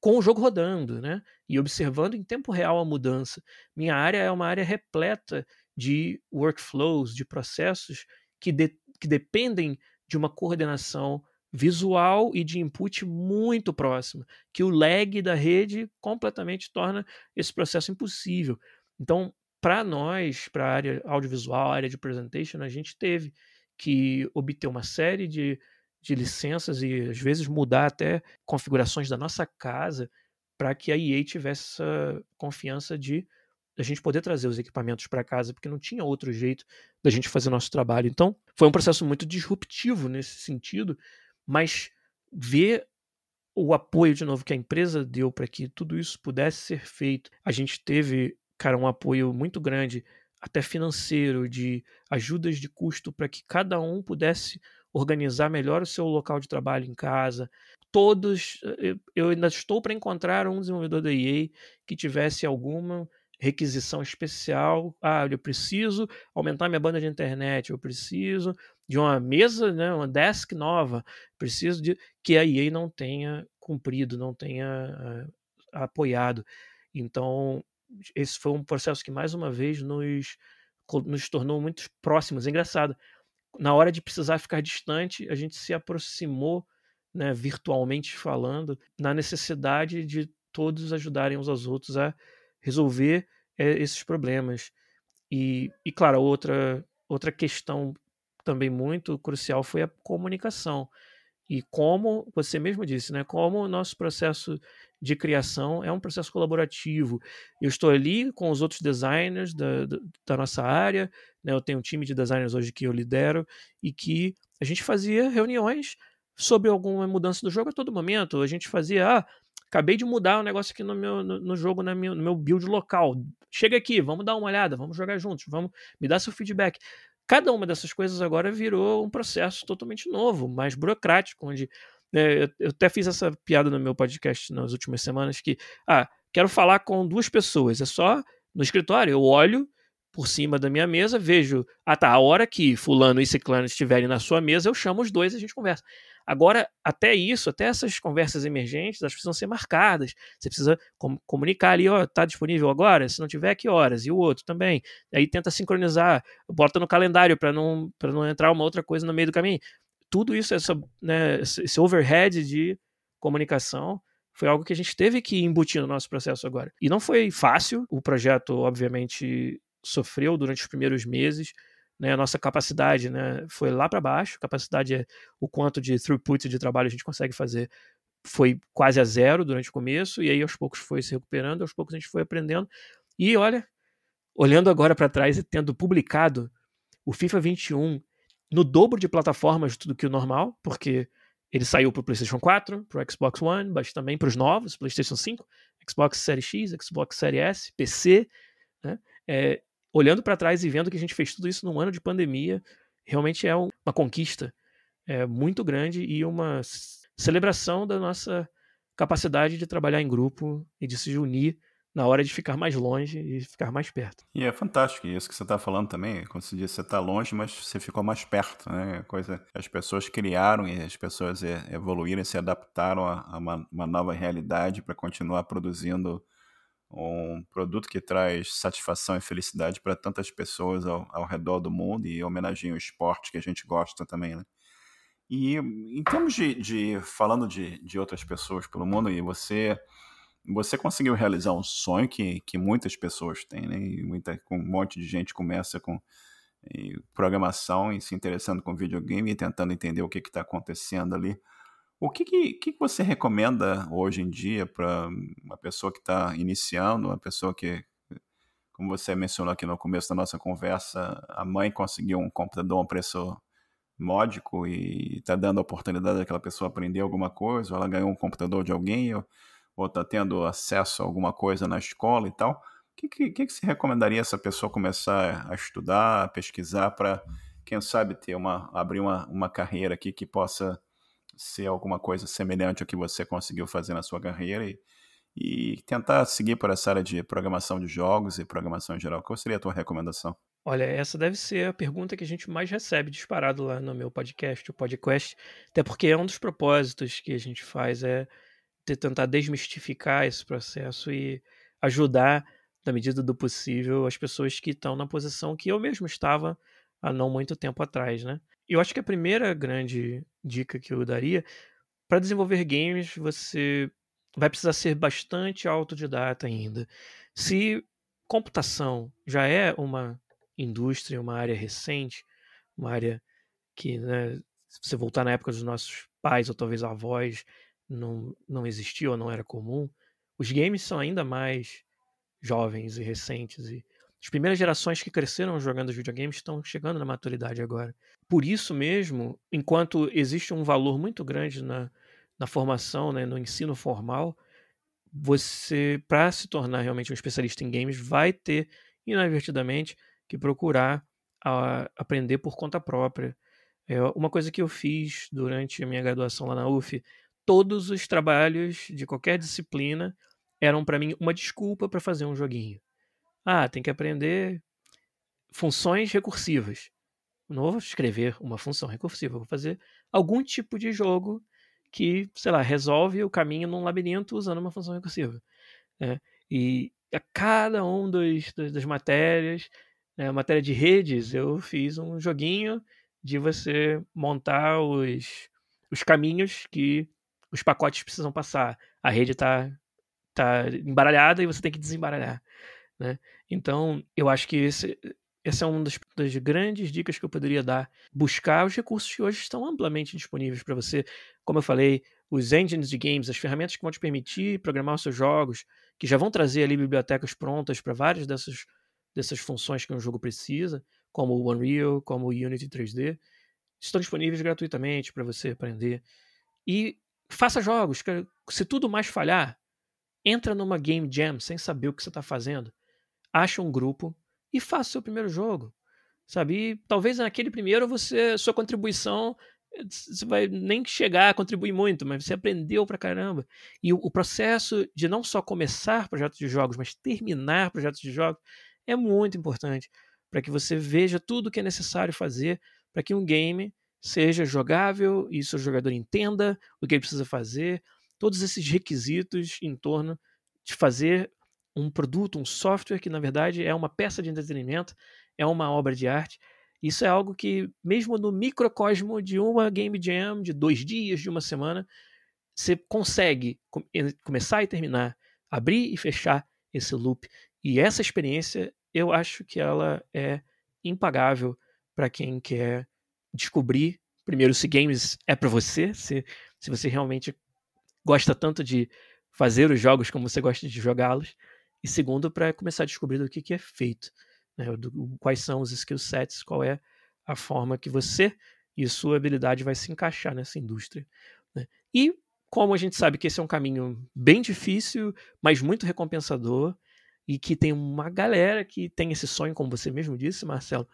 com o jogo rodando, né? E observando em tempo real a mudança. Minha área é uma área repleta de workflows, de processos que, de, que dependem de uma coordenação visual e de input muito próxima, que o lag da rede completamente torna esse processo impossível. Então, para nós, para a área audiovisual, área de presentation, a gente teve que obter uma série de de licenças e às vezes mudar até configurações da nossa casa para que a EA tivesse essa confiança de a gente poder trazer os equipamentos para casa, porque não tinha outro jeito da gente fazer nosso trabalho. Então, foi um processo muito disruptivo nesse sentido, mas ver o apoio de novo que a empresa deu para que tudo isso pudesse ser feito. A gente teve, cara, um apoio muito grande, até financeiro, de ajudas de custo para que cada um pudesse organizar melhor o seu local de trabalho em casa. Todos, eh, eu ainda estou para encontrar um desenvolvedor da EA que tivesse alguma requisição especial. Ah, eu preciso aumentar minha banda de internet, eu preciso de uma mesa, né, uma desk nova, preciso de que a EA não tenha cumprido, não tenha uh, apoiado. Então, esse foi um processo que mais uma vez nos nos tornou muito próximos. É engraçado na hora de precisar ficar distante, a gente se aproximou, né, virtualmente falando, na necessidade de todos ajudarem uns aos outros a resolver é, esses problemas. E, e, claro, outra, outra questão também muito crucial foi a comunicação. E como você mesmo disse, né, como o nosso processo de criação é um processo colaborativo. Eu estou ali com os outros designers da, da, da nossa área, né? eu tenho um time de designers hoje que eu lidero e que a gente fazia reuniões sobre alguma mudança do jogo a todo momento. A gente fazia, ah, acabei de mudar um negócio aqui no meu no, no jogo, no meu, no meu build local. Chega aqui, vamos dar uma olhada, vamos jogar juntos, vamos me dar seu feedback. Cada uma dessas coisas agora virou um processo totalmente novo, mais burocrático, onde né, eu até fiz essa piada no meu podcast nas últimas semanas que, ah, quero falar com duas pessoas, é só no escritório, eu olho por cima da minha mesa, vejo, ah tá, a hora que fulano e ciclano estiverem na sua mesa, eu chamo os dois e a gente conversa. Agora, até isso, até essas conversas emergentes, elas precisam ser marcadas. Você precisa com comunicar ali, ó, tá disponível agora? Se não tiver, que horas? E o outro também. Aí tenta sincronizar, bota no calendário para não, não entrar uma outra coisa no meio do caminho tudo isso, essa, né, esse overhead de comunicação, foi algo que a gente teve que embutir no nosso processo agora. E não foi fácil, o projeto, obviamente, sofreu durante os primeiros meses, né, a nossa capacidade né, foi lá para baixo, capacidade é o quanto de throughput de trabalho a gente consegue fazer foi quase a zero durante o começo, e aí aos poucos foi se recuperando, aos poucos a gente foi aprendendo. E olha, olhando agora para trás e tendo publicado o FIFA 21 no dobro de plataformas do que o normal, porque ele saiu para o PlayStation 4, para o Xbox One, mas também para os novos, PlayStation 5, Xbox Series X, Xbox Series S, PC. Né? É, olhando para trás e vendo que a gente fez tudo isso num ano de pandemia, realmente é uma conquista é, muito grande e uma celebração da nossa capacidade de trabalhar em grupo e de se unir na hora de ficar mais longe e ficar mais perto. E é fantástico isso que você está falando também. Como você disse, você está longe, mas você ficou mais perto. Né? Coisa as pessoas criaram e as pessoas evoluíram, se adaptaram a, uma, uma nova realidade para continuar produzindo um produto que traz satisfação e felicidade para tantas pessoas ao, ao, redor do mundo e homenageia o esporte que a gente gosta também. Né? E em termos de, de falando de, de outras pessoas pelo mundo, e você você conseguiu realizar um sonho que, que muitas pessoas têm, né? E muita, um monte de gente começa com e, programação e se interessando com videogame e tentando entender o que está acontecendo ali. O que, que, que você recomenda hoje em dia para uma pessoa que está iniciando, uma pessoa que, como você mencionou aqui no começo da nossa conversa, a mãe conseguiu um computador a um preço módico e está dando a oportunidade daquela pessoa aprender alguma coisa, ou ela ganhou um computador de alguém, ou está tendo acesso a alguma coisa na escola e tal, o que, que, que, você recomendaria essa pessoa começar a estudar, a pesquisar para, quem sabe, ter uma, abrir uma, uma carreira aqui que possa ser alguma coisa semelhante ao que você conseguiu fazer na sua carreira e, e tentar seguir por essa área de programação de jogos e programação em geral. Qual seria a tua recomendação? Olha, essa deve ser a pergunta que a gente mais recebe disparado lá no meu podcast, o podcast, até porque é um dos propósitos que a gente faz é de tentar desmistificar esse processo e ajudar, na medida do possível, as pessoas que estão na posição que eu mesmo estava há não muito tempo atrás, né? Eu acho que a primeira grande dica que eu daria para desenvolver games, você vai precisar ser bastante autodidata ainda. Se computação já é uma indústria, uma área recente, uma área que, né, se você voltar na época dos nossos pais ou talvez avós, não, não existia ou não era comum, os games são ainda mais jovens e recentes. E as primeiras gerações que cresceram jogando videogames estão chegando na maturidade agora. Por isso mesmo, enquanto existe um valor muito grande na, na formação, né, no ensino formal, você, para se tornar realmente um especialista em games, vai ter, inadvertidamente, que procurar a, aprender por conta própria. É uma coisa que eu fiz durante a minha graduação lá na UF todos os trabalhos de qualquer disciplina eram para mim uma desculpa para fazer um joguinho. Ah, tem que aprender funções recursivas. Não vou escrever uma função recursiva, vou fazer algum tipo de jogo que, sei lá, resolve o caminho num labirinto usando uma função recursiva. Né? E a cada um dos, das matérias, né, matéria de redes, eu fiz um joguinho de você montar os, os caminhos que os pacotes precisam passar. A rede está tá embaralhada e você tem que desembaralhar. Né? Então, eu acho que esse, essa é uma das, das, grandes dicas que eu poderia dar. Buscar os recursos que hoje estão amplamente disponíveis para você. Como eu falei, os engines de games, as ferramentas que vão te permitir programar os seus jogos, que já vão trazer ali bibliotecas prontas para várias dessas, dessas funções que um jogo precisa, como o Unreal, como o Unity 3D, estão disponíveis gratuitamente para você aprender. E faça jogos. Se tudo mais falhar, entra numa game jam sem saber o que você está fazendo. Acha um grupo e faça o seu primeiro jogo. Sabe? E talvez naquele primeiro você, sua contribuição, você vai nem chegar a contribuir muito, mas você aprendeu pra caramba. E o, o processo de não só começar projetos de jogos, mas terminar projetos de jogos é muito importante para que você veja tudo o que é necessário fazer para que um game seja jogável e seu jogador entenda o que ele precisa fazer, todos esses requisitos em torno de fazer um produto, um software que na verdade é uma peça de entretenimento, é uma obra de arte. Isso é algo que, mesmo no microcosmo de uma game jam, de dois dias, de uma semana, você consegue começar e terminar, abrir e fechar esse loop. E essa experiência, eu acho que ela é impagável para quem quer descobrir, primeiro, se games é para você, se, se você realmente gosta tanto de fazer os jogos como você gosta de jogá-los, e segundo, para começar a descobrir do que, que é feito, né? do, quais são os skill sets, qual é a forma que você e sua habilidade vai se encaixar nessa indústria. Né? E como a gente sabe que esse é um caminho bem difícil, mas muito recompensador, e que tem uma galera que tem esse sonho, como você mesmo disse, Marcelo.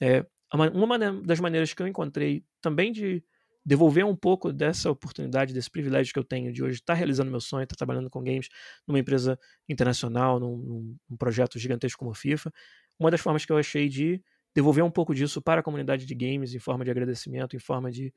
É, uma das maneiras que eu encontrei também de devolver um pouco dessa oportunidade, desse privilégio que eu tenho de hoje estar realizando meu sonho, estar trabalhando com games numa empresa internacional, num, num projeto gigantesco como o FIFA. Uma das formas que eu achei de devolver um pouco disso para a comunidade de games em forma de agradecimento, em forma de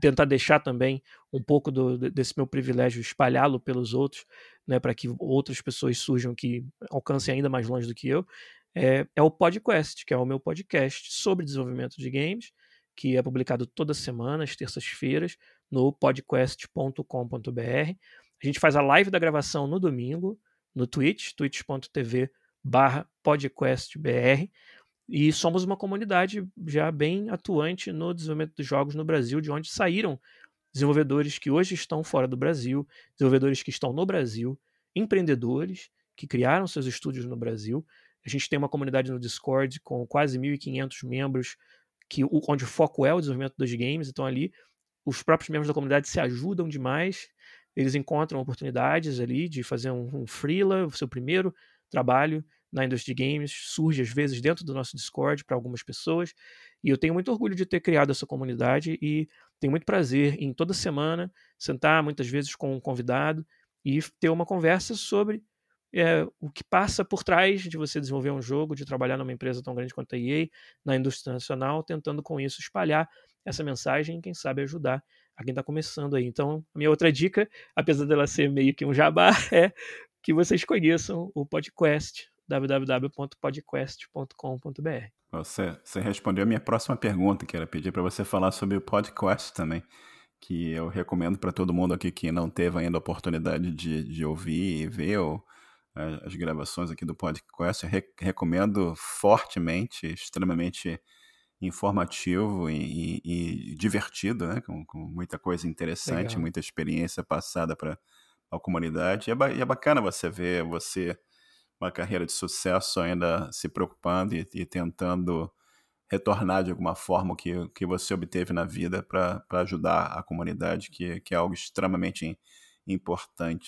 tentar deixar também um pouco do, desse meu privilégio, espalhá-lo pelos outros, né, para que outras pessoas surjam que alcancem ainda mais longe do que eu, é, é o PodQuest, que é o meu podcast sobre desenvolvimento de games, que é publicado toda semana, às terças-feiras, no podquest.com.br. A gente faz a live da gravação no domingo, no Twitch, twitch.tv barra podquestbr, e somos uma comunidade já bem atuante no desenvolvimento dos jogos no Brasil, de onde saíram desenvolvedores que hoje estão fora do Brasil, desenvolvedores que estão no Brasil, empreendedores que criaram seus estúdios no Brasil. A gente tem uma comunidade no Discord com quase 1.500 membros, que, onde o foco é o desenvolvimento dos games. Então, ali, os próprios membros da comunidade se ajudam demais. Eles encontram oportunidades ali de fazer um, um freela, o seu primeiro trabalho na indústria de games, surge às vezes dentro do nosso Discord para algumas pessoas. E eu tenho muito orgulho de ter criado essa comunidade e tenho muito prazer em toda semana sentar, muitas vezes com um convidado, e ter uma conversa sobre é, o que passa por trás de você desenvolver um jogo, de trabalhar numa empresa tão grande quanto a EA, na indústria nacional, tentando com isso espalhar essa mensagem e, quem sabe, ajudar a quem está começando aí. Então, a minha outra dica, apesar dela ser meio que um jabá, <laughs> é que vocês conheçam o podcast www.podcast.com.br. Você, você respondeu a minha próxima pergunta, que era pedir para você falar sobre o podcast também, que eu recomendo para todo mundo aqui que não teve ainda a oportunidade de, de ouvir e ver ou, as gravações aqui do podcast. Eu re recomendo fortemente, extremamente informativo e, e, e divertido, né? Com, com, muita coisa interessante, Legal. muita experiência passada para a comunidade. E é, e é bacana você ver você uma carreira de sucesso ainda se preocupando e, e tentando retornar de alguma forma o que, que você obteve na vida para ajudar a comunidade, que, que é algo extremamente importante,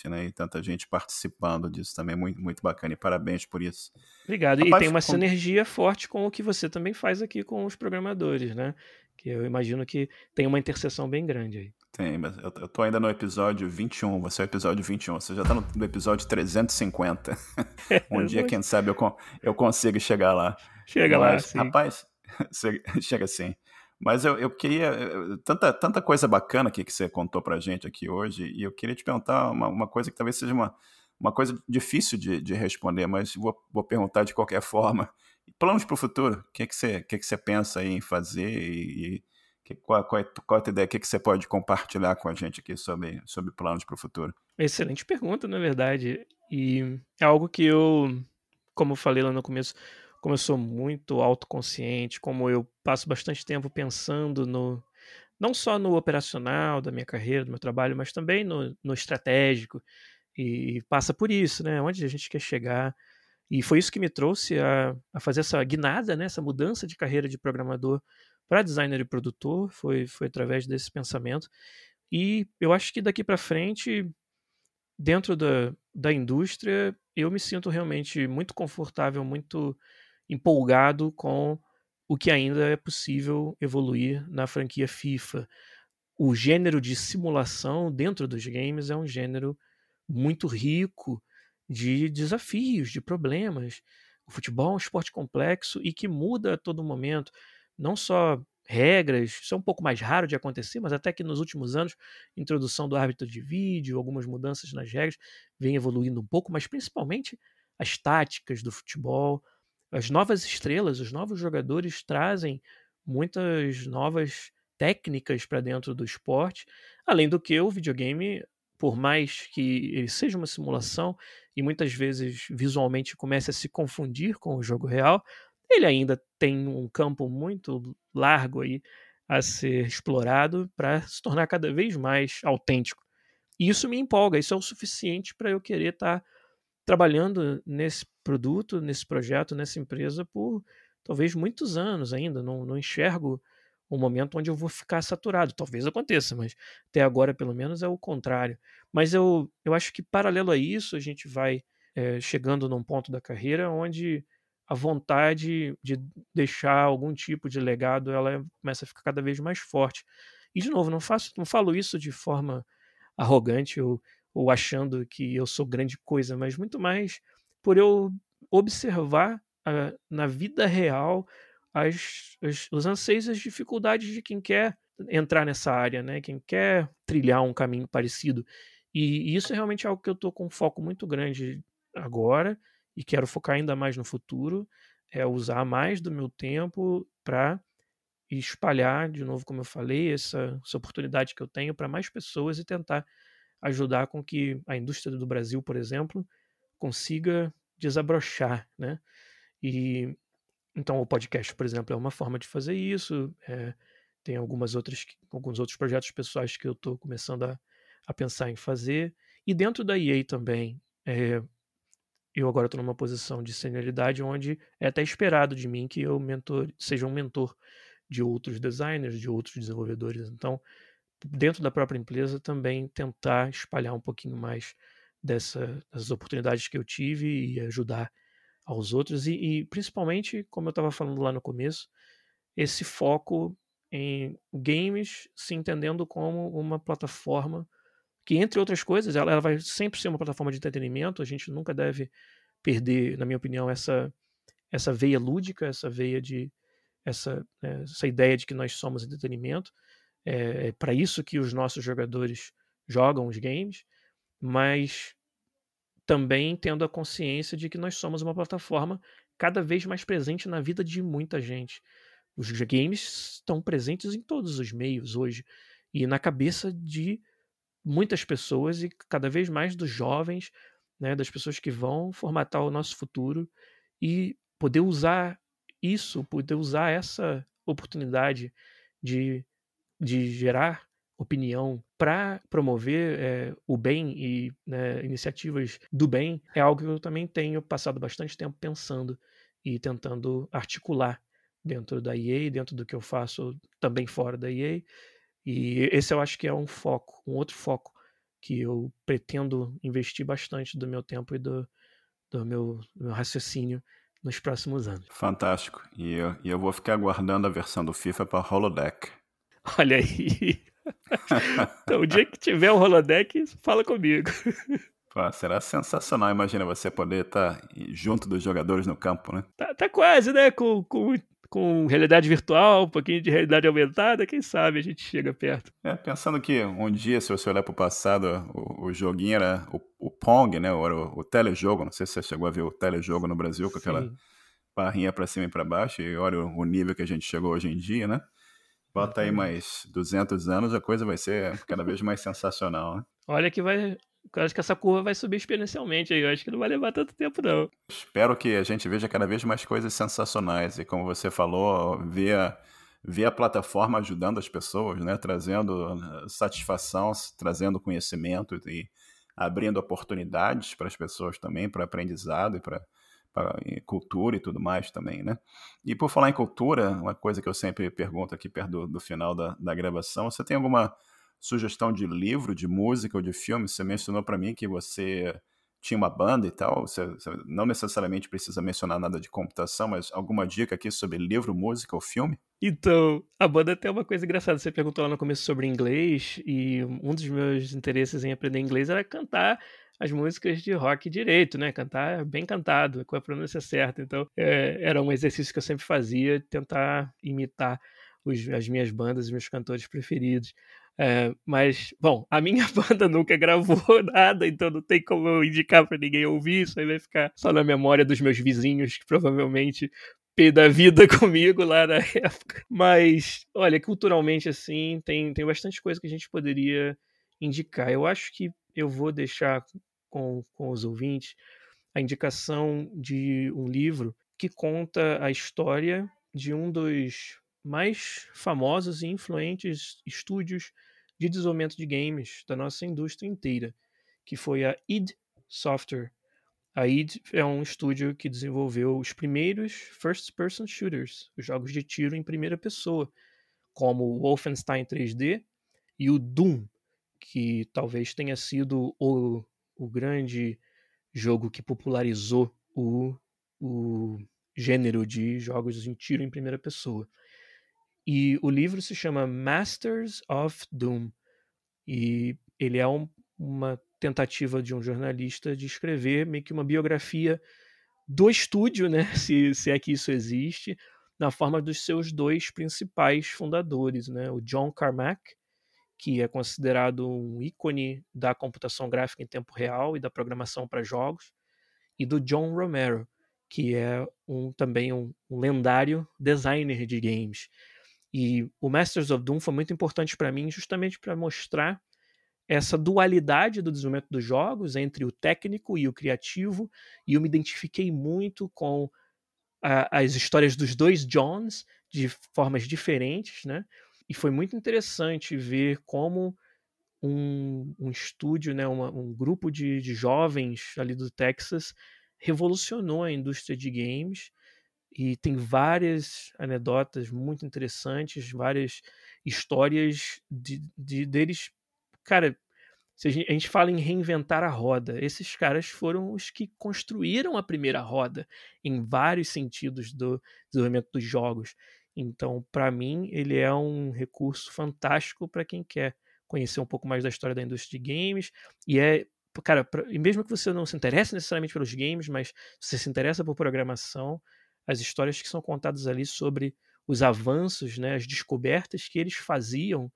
né? E tanta gente participando disso também, muito, muito bacana. E parabéns por isso. Obrigado. Rapaz, e tem uma com... sinergia forte com o que você também faz aqui com os programadores, né? Que eu imagino que tem uma interseção bem grande aí. Tem, mas eu, eu tô ainda no episódio 21, você é o episódio 21, você já tá no, no episódio 350. <laughs> um dia, quem sabe, eu, eu consigo chegar lá. Chega mas, lá, sim. Rapaz, <laughs> chega assim. Mas eu, eu queria. Tanta, tanta coisa bacana aqui que você contou pra gente aqui hoje, e eu queria te perguntar uma, uma coisa que talvez seja uma, uma coisa difícil de, de responder, mas vou, vou perguntar de qualquer <laughs> forma. Planos para o futuro? O que, que, você, que, que você pensa em fazer e, e que, qual, qual, é, qual é a tua ideia? O que, que você pode compartilhar com a gente aqui sobre, sobre planos para o futuro? Excelente pergunta, na verdade. E é algo que eu, como eu falei lá no começo, como eu sou muito autoconsciente, como eu passo bastante tempo pensando no não só no operacional da minha carreira, do meu trabalho, mas também no, no estratégico. E passa por isso, né? Onde a gente quer chegar. E foi isso que me trouxe a, a fazer essa guinada, né? essa mudança de carreira de programador para designer e produtor, foi, foi através desse pensamento. E eu acho que daqui para frente, dentro da, da indústria, eu me sinto realmente muito confortável, muito empolgado com o que ainda é possível evoluir na franquia FIFA. O gênero de simulação dentro dos games é um gênero muito rico de desafios, de problemas. O futebol é um esporte complexo e que muda a todo momento não só regras, isso é um pouco mais raro de acontecer, mas até que nos últimos anos, introdução do árbitro de vídeo, algumas mudanças nas regras, vem evoluindo um pouco, mas principalmente as táticas do futebol, as novas estrelas, os novos jogadores trazem muitas novas técnicas para dentro do esporte, além do que o videogame, por mais que ele seja uma simulação e muitas vezes visualmente comece a se confundir com o jogo real, ele ainda tem um campo muito largo aí a ser explorado para se tornar cada vez mais autêntico. E isso me empolga, isso é o suficiente para eu querer estar tá trabalhando nesse produto, nesse projeto, nessa empresa por talvez muitos anos ainda. Não, não enxergo um momento onde eu vou ficar saturado. Talvez aconteça, mas até agora, pelo menos, é o contrário. Mas eu, eu acho que, paralelo a isso, a gente vai é, chegando num ponto da carreira onde a vontade de deixar algum tipo de legado ela começa a ficar cada vez mais forte. E, de novo, não, faço, não falo isso de forma arrogante ou, ou achando que eu sou grande coisa, mas muito mais por eu observar a, na vida real as, as, os anseios e as dificuldades de quem quer entrar nessa área, né? quem quer trilhar um caminho parecido. E, e isso é realmente algo que eu estou com um foco muito grande agora e quero focar ainda mais no futuro, é usar mais do meu tempo para espalhar, de novo, como eu falei, essa, essa oportunidade que eu tenho para mais pessoas e tentar ajudar com que a indústria do Brasil, por exemplo, consiga desabrochar, né? E então o podcast, por exemplo, é uma forma de fazer isso. É, tem algumas outras, alguns outros projetos pessoais que eu estou começando a, a, pensar em fazer. E dentro da EA também, é, eu agora estou numa posição de senioridade onde é até esperado de mim que eu mentor, seja um mentor de outros designers, de outros desenvolvedores. Então, dentro da própria empresa, também tentar espalhar um pouquinho mais dessa, dessas oportunidades que eu tive e ajudar aos outros e, e principalmente, como eu estava falando lá no começo, esse foco em games se entendendo como uma plataforma que, entre outras coisas, ela, ela, vai sempre ser uma plataforma de entretenimento. A gente nunca deve perder, na minha opinião, essa, essa veia lúdica, essa veia de essa, né, essa ideia de que nós somos entretenimento. É, é para isso que os nossos jogadores jogam os games, mas também tendo a consciência de que nós somos uma plataforma cada vez mais presente na vida de muita gente. Os games estão presentes em todos os meios hoje e na cabeça de muitas pessoas e cada vez mais dos jovens, né, das pessoas que vão formatar o nosso futuro e poder usar isso, poder usar essa oportunidade de, de gerar opinião para promover é, o bem e né, iniciativas do bem é algo que eu também tenho passado bastante tempo pensando e tentando articular dentro da EA, dentro do que eu faço também fora da EA. E esse eu acho que é um foco, um outro foco que eu pretendo investir bastante do meu tempo e do, do meu, meu raciocínio nos próximos anos. Fantástico. E eu, e eu vou ficar aguardando a versão do FIFA para Holodeck. <laughs> Olha aí. Então, o dia que tiver um holodeck, fala comigo. Pô, será sensacional, imagina você poder estar tá junto dos jogadores no campo, né? Tá, tá quase, né? Com, com, com realidade virtual, um pouquinho de realidade aumentada, quem sabe a gente chega perto. É, pensando que um dia, se você olhar para o passado, o joguinho era o, o Pong, né? O, o telejogo, não sei se você chegou a ver o telejogo no Brasil, com aquela Sim. barrinha para cima e para baixo, e olha o, o nível que a gente chegou hoje em dia, né? Bota aí mais 200 anos, a coisa vai ser cada vez mais sensacional, né? Olha que vai. Eu acho que essa curva vai subir exponencialmente aí. Eu acho que não vai levar tanto tempo, não. Espero que a gente veja cada vez mais coisas sensacionais. E como você falou, ver a, ver a plataforma ajudando as pessoas, né? Trazendo uh, satisfação, trazendo conhecimento e abrindo oportunidades para as pessoas também, para aprendizado e para cultura e tudo mais também, né? E por falar em cultura, uma coisa que eu sempre pergunto aqui perto do, do final da, da gravação, você tem alguma sugestão de livro, de música ou de filme? Você mencionou para mim que você tinha uma banda e tal, você, você, não necessariamente precisa mencionar nada de computação, mas alguma dica aqui sobre livro, música ou filme? Então, a banda tem uma coisa engraçada. Você perguntou lá no começo sobre inglês, e um dos meus interesses em aprender inglês era cantar as músicas de rock direito, né? Cantar bem cantado, com a pronúncia certa. Então, é, era um exercício que eu sempre fazia, tentar imitar os, as minhas bandas, os meus cantores preferidos. É, mas, bom, a minha <laughs> banda nunca gravou <laughs> nada, então não tem como eu indicar para ninguém ouvir, isso aí vai ficar só na memória dos meus vizinhos, que provavelmente pé da vida <laughs> comigo lá na época. Mas, olha, culturalmente, assim, tem, tem bastante coisa que a gente poderia indicar. Eu acho que eu vou deixar com, com os ouvintes a indicação de um livro que conta a história de um dos mais famosos e influentes estúdios de desenvolvimento de games da nossa indústria inteira, que foi a id Software. A id é um estúdio que desenvolveu os primeiros first-person shooters, os jogos de tiro em primeira pessoa, como o Wolfenstein 3D e o Doom, que talvez tenha sido o, o grande jogo que popularizou o, o gênero de jogos em tiro em primeira pessoa. E o livro se chama Masters of Doom. E ele é um, uma tentativa de um jornalista de escrever meio que uma biografia do estúdio, né? <laughs> Se, se é que isso existe, na forma dos seus dois principais fundadores, né? O John Carmack, que é considerado um ícone da computação gráfica em tempo real e da programação para jogos, e do John Romero, que é um, também um, um lendário designer de games. E o Masters of Doom foi muito importante para mim, justamente para mostrar essa dualidade do desenvolvimento dos jogos entre o técnico e o criativo, e eu me identifiquei muito com a, as histórias dos dois Johns de formas diferentes, né? E foi muito interessante ver como um, um estúdio, né, uma, um grupo de, de jovens ali do Texas revolucionou a indústria de games e tem várias anedotas muito interessantes, várias histórias de, de deles. Cara, se a gente, a gente fala em reinventar a roda, esses caras foram os que construíram a primeira roda em vários sentidos do desenvolvimento dos jogos. Então, para mim, ele é um recurso fantástico para quem quer conhecer um pouco mais da história da indústria de games e é cara, pra, e mesmo que você não se interesse necessariamente pelos games, mas você se interessa por programação, as histórias que são contadas ali sobre os avanços, né, as descobertas que eles faziam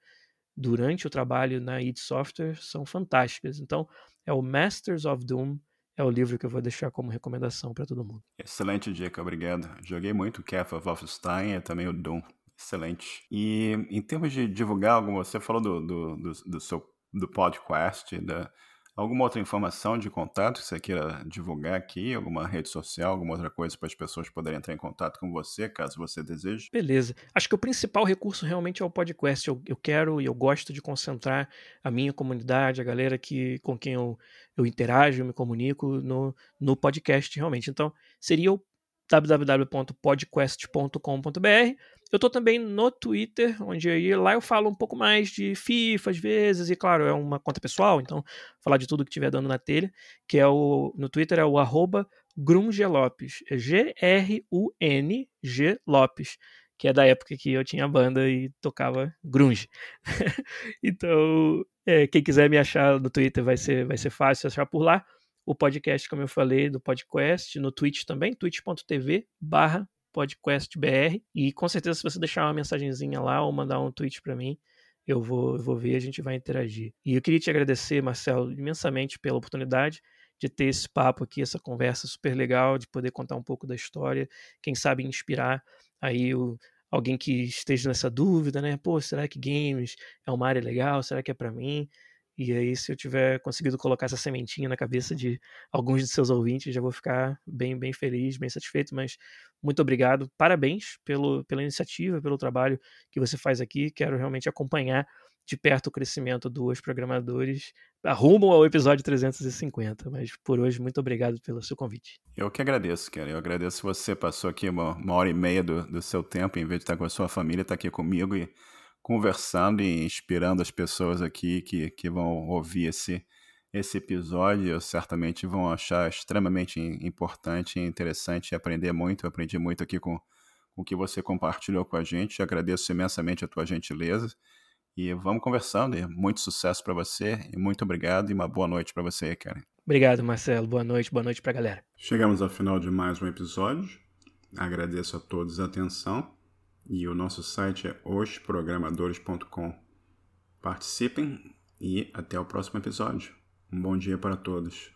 durante o trabalho na id Software são fantásticas. Então, é o Masters of Doom, é o livro que eu vou deixar como recomendação para todo mundo. Excelente dica, obrigado. Joguei muito of Wolfenstein e também o Doom. Excelente. E em termos de divulgar algo, você falou do, do, do, do seu do podcast, da, Alguma outra informação de contato que você queira divulgar aqui? Alguma rede social, alguma outra coisa para as pessoas poderem entrar em contato com você, caso você deseje? Beleza. Acho que o principal recurso realmente é o podcast. Eu, eu quero e eu gosto de concentrar a minha comunidade, a galera que, com quem eu, eu interajo, eu me comunico no, no podcast realmente. Então, seria o www.podcast.com.br. Eu estou também no Twitter, onde aí, lá eu falo um pouco mais de FIFA às vezes, e claro, é uma conta pessoal, então falar de tudo que estiver dando na telha, que é o no Twitter é o arroba Grungelopes, é G-R-U-N-G Lopes, que é da época que eu tinha banda e tocava grunge. <laughs> então, é, quem quiser me achar no Twitter vai ser, vai ser fácil achar por lá o podcast, como eu falei, do podcast, no Twitch também, twitch.tv barra podcastbr. E com certeza, se você deixar uma mensagenzinha lá ou mandar um tweet para mim, eu vou, eu vou ver, a gente vai interagir. E eu queria te agradecer, Marcelo, imensamente pela oportunidade de ter esse papo aqui, essa conversa super legal, de poder contar um pouco da história, quem sabe inspirar aí o, alguém que esteja nessa dúvida, né? Pô, será que games é uma área legal? Será que é para mim? E aí, se eu tiver conseguido colocar essa sementinha na cabeça de alguns de seus ouvintes, já vou ficar bem, bem feliz, bem satisfeito. Mas muito obrigado, parabéns pelo, pela iniciativa, pelo trabalho que você faz aqui. Quero realmente acompanhar de perto o crescimento dos programadores rumo ao episódio 350. Mas por hoje, muito obrigado pelo seu convite. Eu que agradeço, cara. Eu agradeço você passou aqui uma, uma hora e meia do, do seu tempo, em vez de estar com a sua família, estar aqui comigo e conversando e inspirando as pessoas aqui que, que vão ouvir esse, esse episódio. Certamente vão achar extremamente importante e interessante aprender muito. Eu aprendi muito aqui com, com o que você compartilhou com a gente. agradeço imensamente a tua gentileza. E vamos conversando. E muito sucesso para você. E muito obrigado. E uma boa noite para você, Karen. Obrigado, Marcelo. Boa noite. Boa noite para a galera. Chegamos ao final de mais um episódio. Agradeço a todos a atenção e o nosso site é hosprogramadores.com. Participem e até o próximo episódio. Um bom dia para todos.